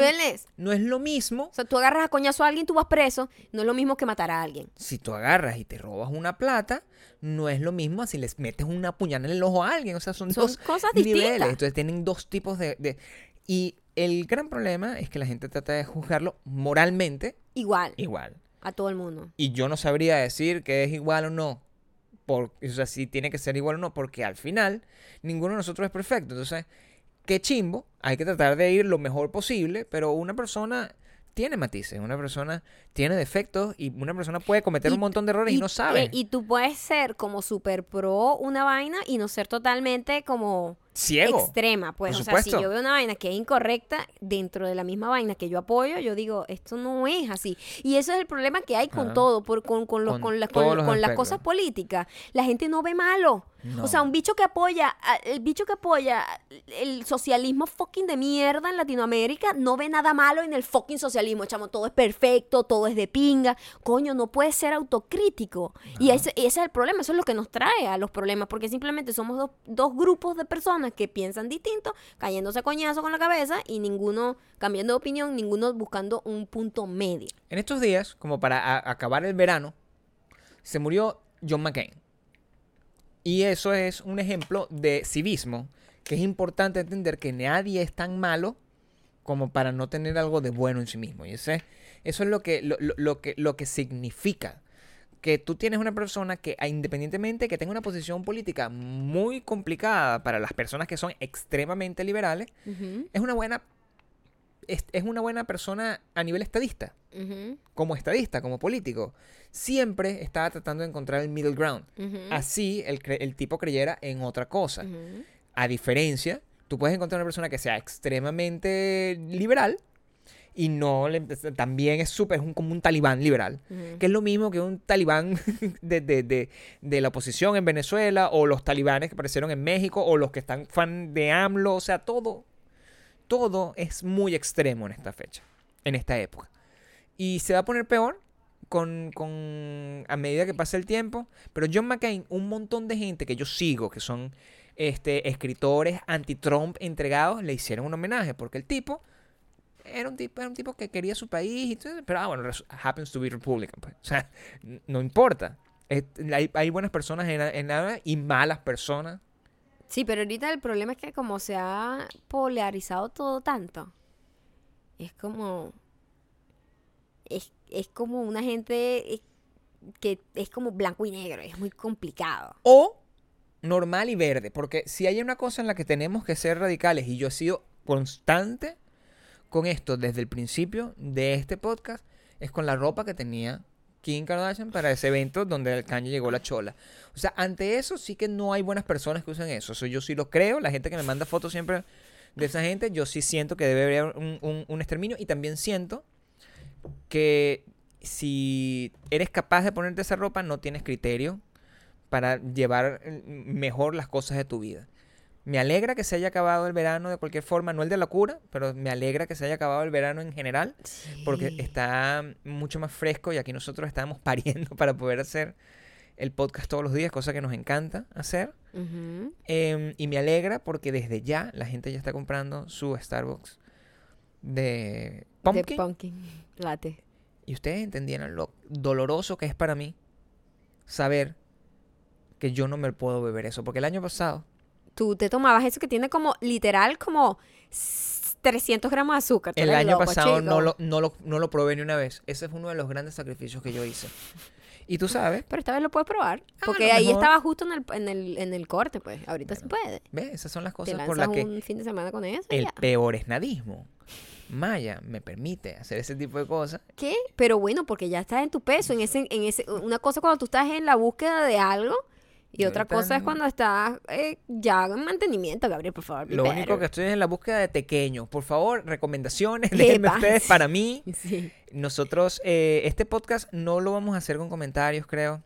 no es lo mismo O sea, tú agarras a coñazo a alguien, tú vas preso. No es lo mismo que matar a alguien. si tú agarras y te robas una plata, no es lo mismo a si les metes una puñalada en el ojo a alguien. O sea, son, Son dos cosas niveles. distintas. Entonces tienen dos tipos de, de- Y el gran problema es que la gente trata de juzgarlo moralmente Igual. igual. A todo el mundo. Y yo no sabría decir que es igual o no. Por, o sea, si tiene que ser igual o no, porque al final ninguno de nosotros es perfecto. Entonces, qué chimbo, hay que tratar de ir lo mejor posible, pero una persona tiene matices, una persona tiene defectos y una persona puede cometer Y- un montón de errores y, no sabe. eh, y tú puedes ser como super pro una vaina y no ser totalmente como Ciego. extrema. Pues, Por o sea, si yo veo una vaina que es incorrecta dentro de la misma vaina que yo apoyo, yo digo, esto no es así. Y eso es el problema que hay con todo, por, con, con, los- Con con, la- con- las cosas políticas. La gente no ve malo. No. O sea, un bicho que apoya, el bicho que apoya el socialismo fucking de mierda en Latinoamérica no ve nada malo en el fucking socialismo, chamo. Todo es perfecto, todo es de pinga. Coño, no puede ser autocrítico. Y ese, ese es el problema, eso es lo que nos trae a los problemas, porque simplemente somos dos, dos grupos de personas que piensan distinto, cayéndose a coñazo con la cabeza y ninguno cambiando de opinión, ninguno buscando un punto medio. En estos días, como para acabar el verano, se murió John McCain. Y eso es un ejemplo de civismo, que es importante entender que nadie es tan malo como para no tener algo de bueno en sí mismo. Y ese, eso es lo que, lo, lo- lo que, lo que significa. Que tú tienes una persona que, independientemente que tenga una posición política muy complicada para las personas que son extremadamente liberales, es una buena, es, es una buena persona a nivel estadista como estadista, como político, siempre estaba tratando de encontrar el middle ground. Así el, el tipo creyera en otra cosa. A diferencia, tú puedes encontrar una persona que sea extremadamente liberal y no le- también es súper, es un, como un talibán liberal. Que es lo mismo que un talibán de, de- de- de la oposición en Venezuela, o los talibanes que aparecieron en México, o los que están fan de AMLO. O sea, todo, todo es muy extremo en esta fecha, en esta época. Y se va a poner peor con, con- a medida que pasa el tiempo. Pero John McCain, un montón de gente que yo sigo, que son este, escritores anti-Trump entregados, le hicieron un homenaje. Porque el tipo era un tipo, era un tipo que quería su país, pero ah, bueno, happens to be Republican. pues. O sea, no importa. Es- hay, hay buenas personas en, en nada y malas personas. Sí, pero ahorita el problema es que como se ha polarizado todo tanto, es como... Es, es como una gente eh, que es como blanco y negro, es muy complicado. O normal y verde. Porque si hay una cosa en la que tenemos que ser radicales, y yo he sido constante con esto desde el principio de este podcast, es con la ropa que tenía Kim Kardashian para ese evento donde el Kanye llegó la chola. O sea, ante eso sí que no hay buenas personas que usen eso. Eso yo sí lo creo. La gente que me manda fotos siempre de esa gente, yo sí siento que debe haber un, un- un exterminio. Y también siento que si eres capaz de ponerte esa ropa, no tienes criterio para llevar eh, mejor las cosas de tu vida. Me alegra que se haya acabado el verano de cualquier forma, no el de la cura, pero me alegra que se haya acabado el verano en general, porque está mucho más fresco y aquí nosotros estamos pariendo para poder hacer el podcast todos los días, cosa que nos encanta hacer. Em, y me alegra porque desde ya la gente ya está comprando su Starbucks de pumpkin. De pumpkin latte. Y ustedes entendieran lo doloroso que es para mí saber que yo no me puedo beber eso. Porque el año pasado, Tú te tomabas eso que tiene como, literal, como s- 300 gramos de azúcar. El año loco, pasado no lo, no, lo, no lo probé ni una vez. Ese fue uno de los grandes sacrificios que yo hice. Y tú sabes, Pero esta vez lo puedes probar. Ah, Porque ahí mejor. estaba justo en el, en el, en el corte, pues. Ahorita se puede. ¿ves? Esas son las cosas por las que un fin de semana con eso el ya. peor esnadismo Maya me permite hacer ese tipo de cosas. ¿Qué? Pero bueno, porque ya estás en tu peso, en ese, en ese, una cosa cuando tú estás en la búsqueda de algo y otra cosa es cuando estás eh, ya en mantenimiento, Gabriel, por favor. Lo better. único que estoy es en la búsqueda de pequeños. Por favor, recomendaciones, ¿Qué déjenme pasa? ustedes para mí. Sí. Nosotros, eh, este podcast no lo vamos a hacer con comentarios, creo.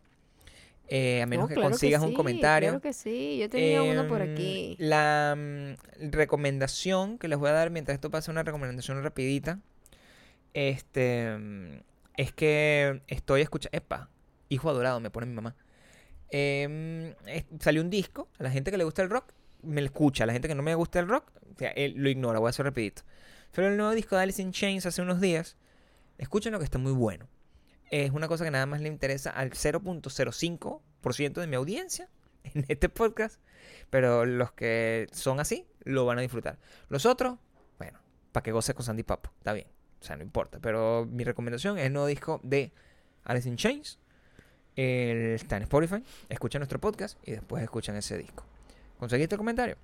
Eh, a menos No, que claro consigas un sí, comentario. Claro que sí, yo tenía uno por Em, aquí. La mm, recomendación que les voy a dar mientras esto pasa, una recomendación rapidita. Este mm, es que estoy escuchando. Epa, hijo adorado, me pone mi mamá. Es- salió un disco a la gente que le gusta el rock me escucha, la gente que no me gusta el rock, o él lo ignora, voy a hacer rapidito. Pero el nuevo disco de Alice in Chains hace unos días, escuchen lo que está muy bueno. Es una cosa que nada más le interesa al 0.05% de mi audiencia en este podcast, pero los que son así lo van a disfrutar. Los otros, bueno, para que goces con Sandy Papo, está bien, o sea, no importa. Pero mi recomendación es el nuevo disco de Alice in Chains. El- está en Spotify, escuchan nuestro podcast y después escuchan ese disco. ¿Conseguiste el comentario?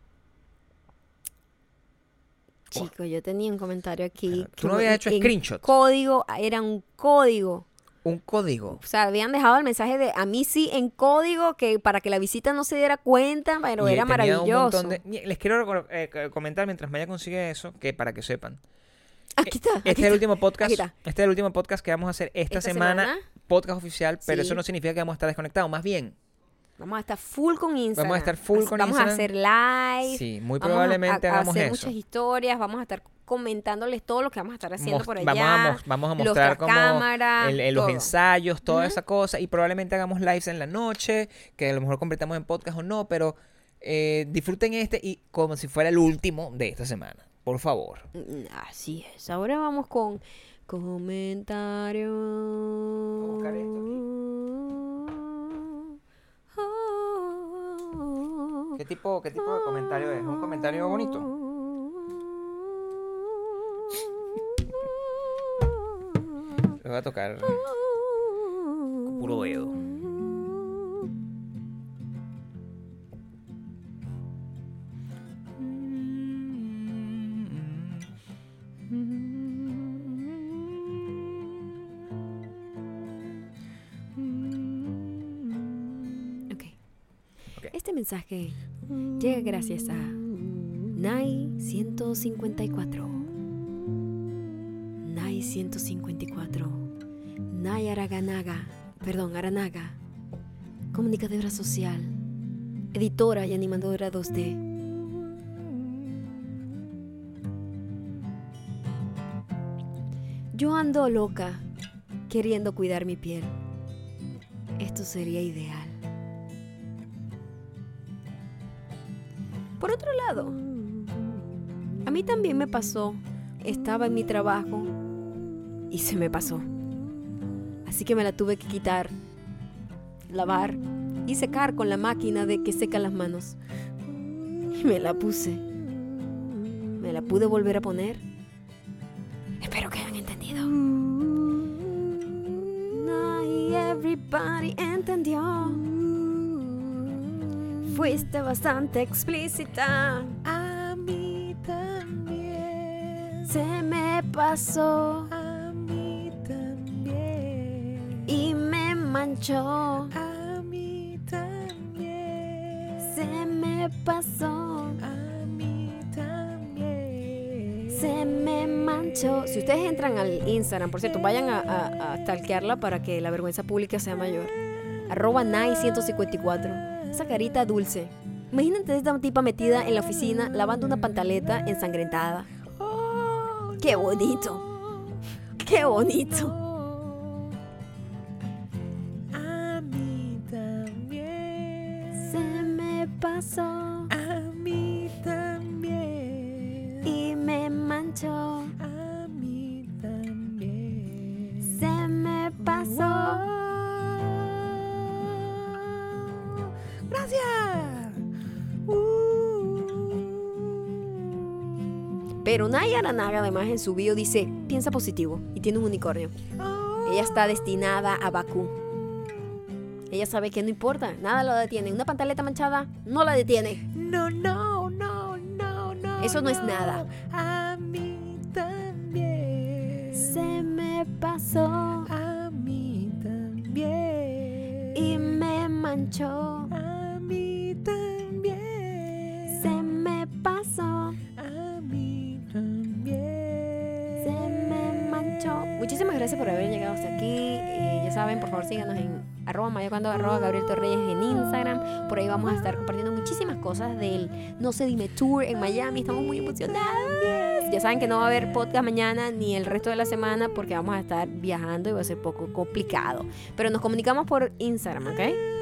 Chico, yo tenía un comentario aquí. Tú no habías hecho en screenshot. Código, era un código. Un código. O sea, habían dejado el mensaje de a mí sí en código que para que la visita no se diera cuenta, pero Y era maravilloso. de- Les quiero eh, comentar mientras Maya consigue eso, que para que sepan. Aquí está. Este aquí es el está. último podcast. Este es el último podcast que vamos a hacer esta, Esta semana, semana. Podcast oficial, pero Sí. eso no significa que vamos a estar desconectados. Más bien, Vamos a estar full con Instagram. Vamos a estar full con Vamos Instagram. a hacer live. sí, muy vamos a- probablemente a, a hagamos hacer eso. muchas historias. Vamos a estar comentándoles todo lo que vamos a estar haciendo por allá. Vamos a, vamos mostrar como cámaras, el- el- los ensayos, toda esa cosa. Y probablemente hagamos lives en la noche, que a lo mejor completamos en podcast o no, pero eh, disfruten este y como si fuera el último de esta semana. Por favor. Mm, Así es. Ahora vamos con comentarios. Voy a buscar ¿Qué tipo, qué tipo de comentario es? ¿Un comentario bonito? Le voy a tocar puro dedo. Mensaje llega gracias a Nai 154. Nai 154. Nai Araganaga. Perdón, Aranaga. Comunicadora social. Editora y animadora 2D. Yo ando loca queriendo cuidar mi piel. Esto sería ideal. Por otro lado, a mí también me pasó. Estaba en mi trabajo y se me pasó. Así que me la tuve que quitar, lavar y secar con la máquina de que seca las manos. Y me la puse. Me la pude volver a poner. Espero que hayan entendido. Everybody entendió. Fuiste bastante explícita. A mí también. Se me pasó A mí también. y me manchó. A mí también. Se me pasó. A mí también. Se me manchó. Si ustedes entran al Instagram, por cierto, vayan a, a, para que la vergüenza pública sea mayor. Arroba Nai154. Esa carita dulce. Imagínate esta tipa metida en la oficina lavando una pantaleta ensangrentada. ¡Qué bonito! ¡Qué bonito! A mí también. Se me pasó A mí también. y me manchó. A mí también. Se me pasó. Pero Naya Aranaga además en su bio dice, piensa positivo y tiene un unicornio. Ella está destinada a Bakú. Ella sabe que no importa, nada la detiene. Una pantaleta manchada no la detiene. No, no, no, no, no. Eso no es no. nada. Arroba mayacuando, arroba Gabriel Torreyes en Instagram. Por ahí vamos a estar compartiendo muchísimas cosas del No se dime tour en Miami. Estamos muy emocionados. Ya saben que no va a haber podcast mañana ni el resto de la semana porque vamos a estar viajando y va a ser poco complicado. Pero nos comunicamos por Instagram, ¿ok?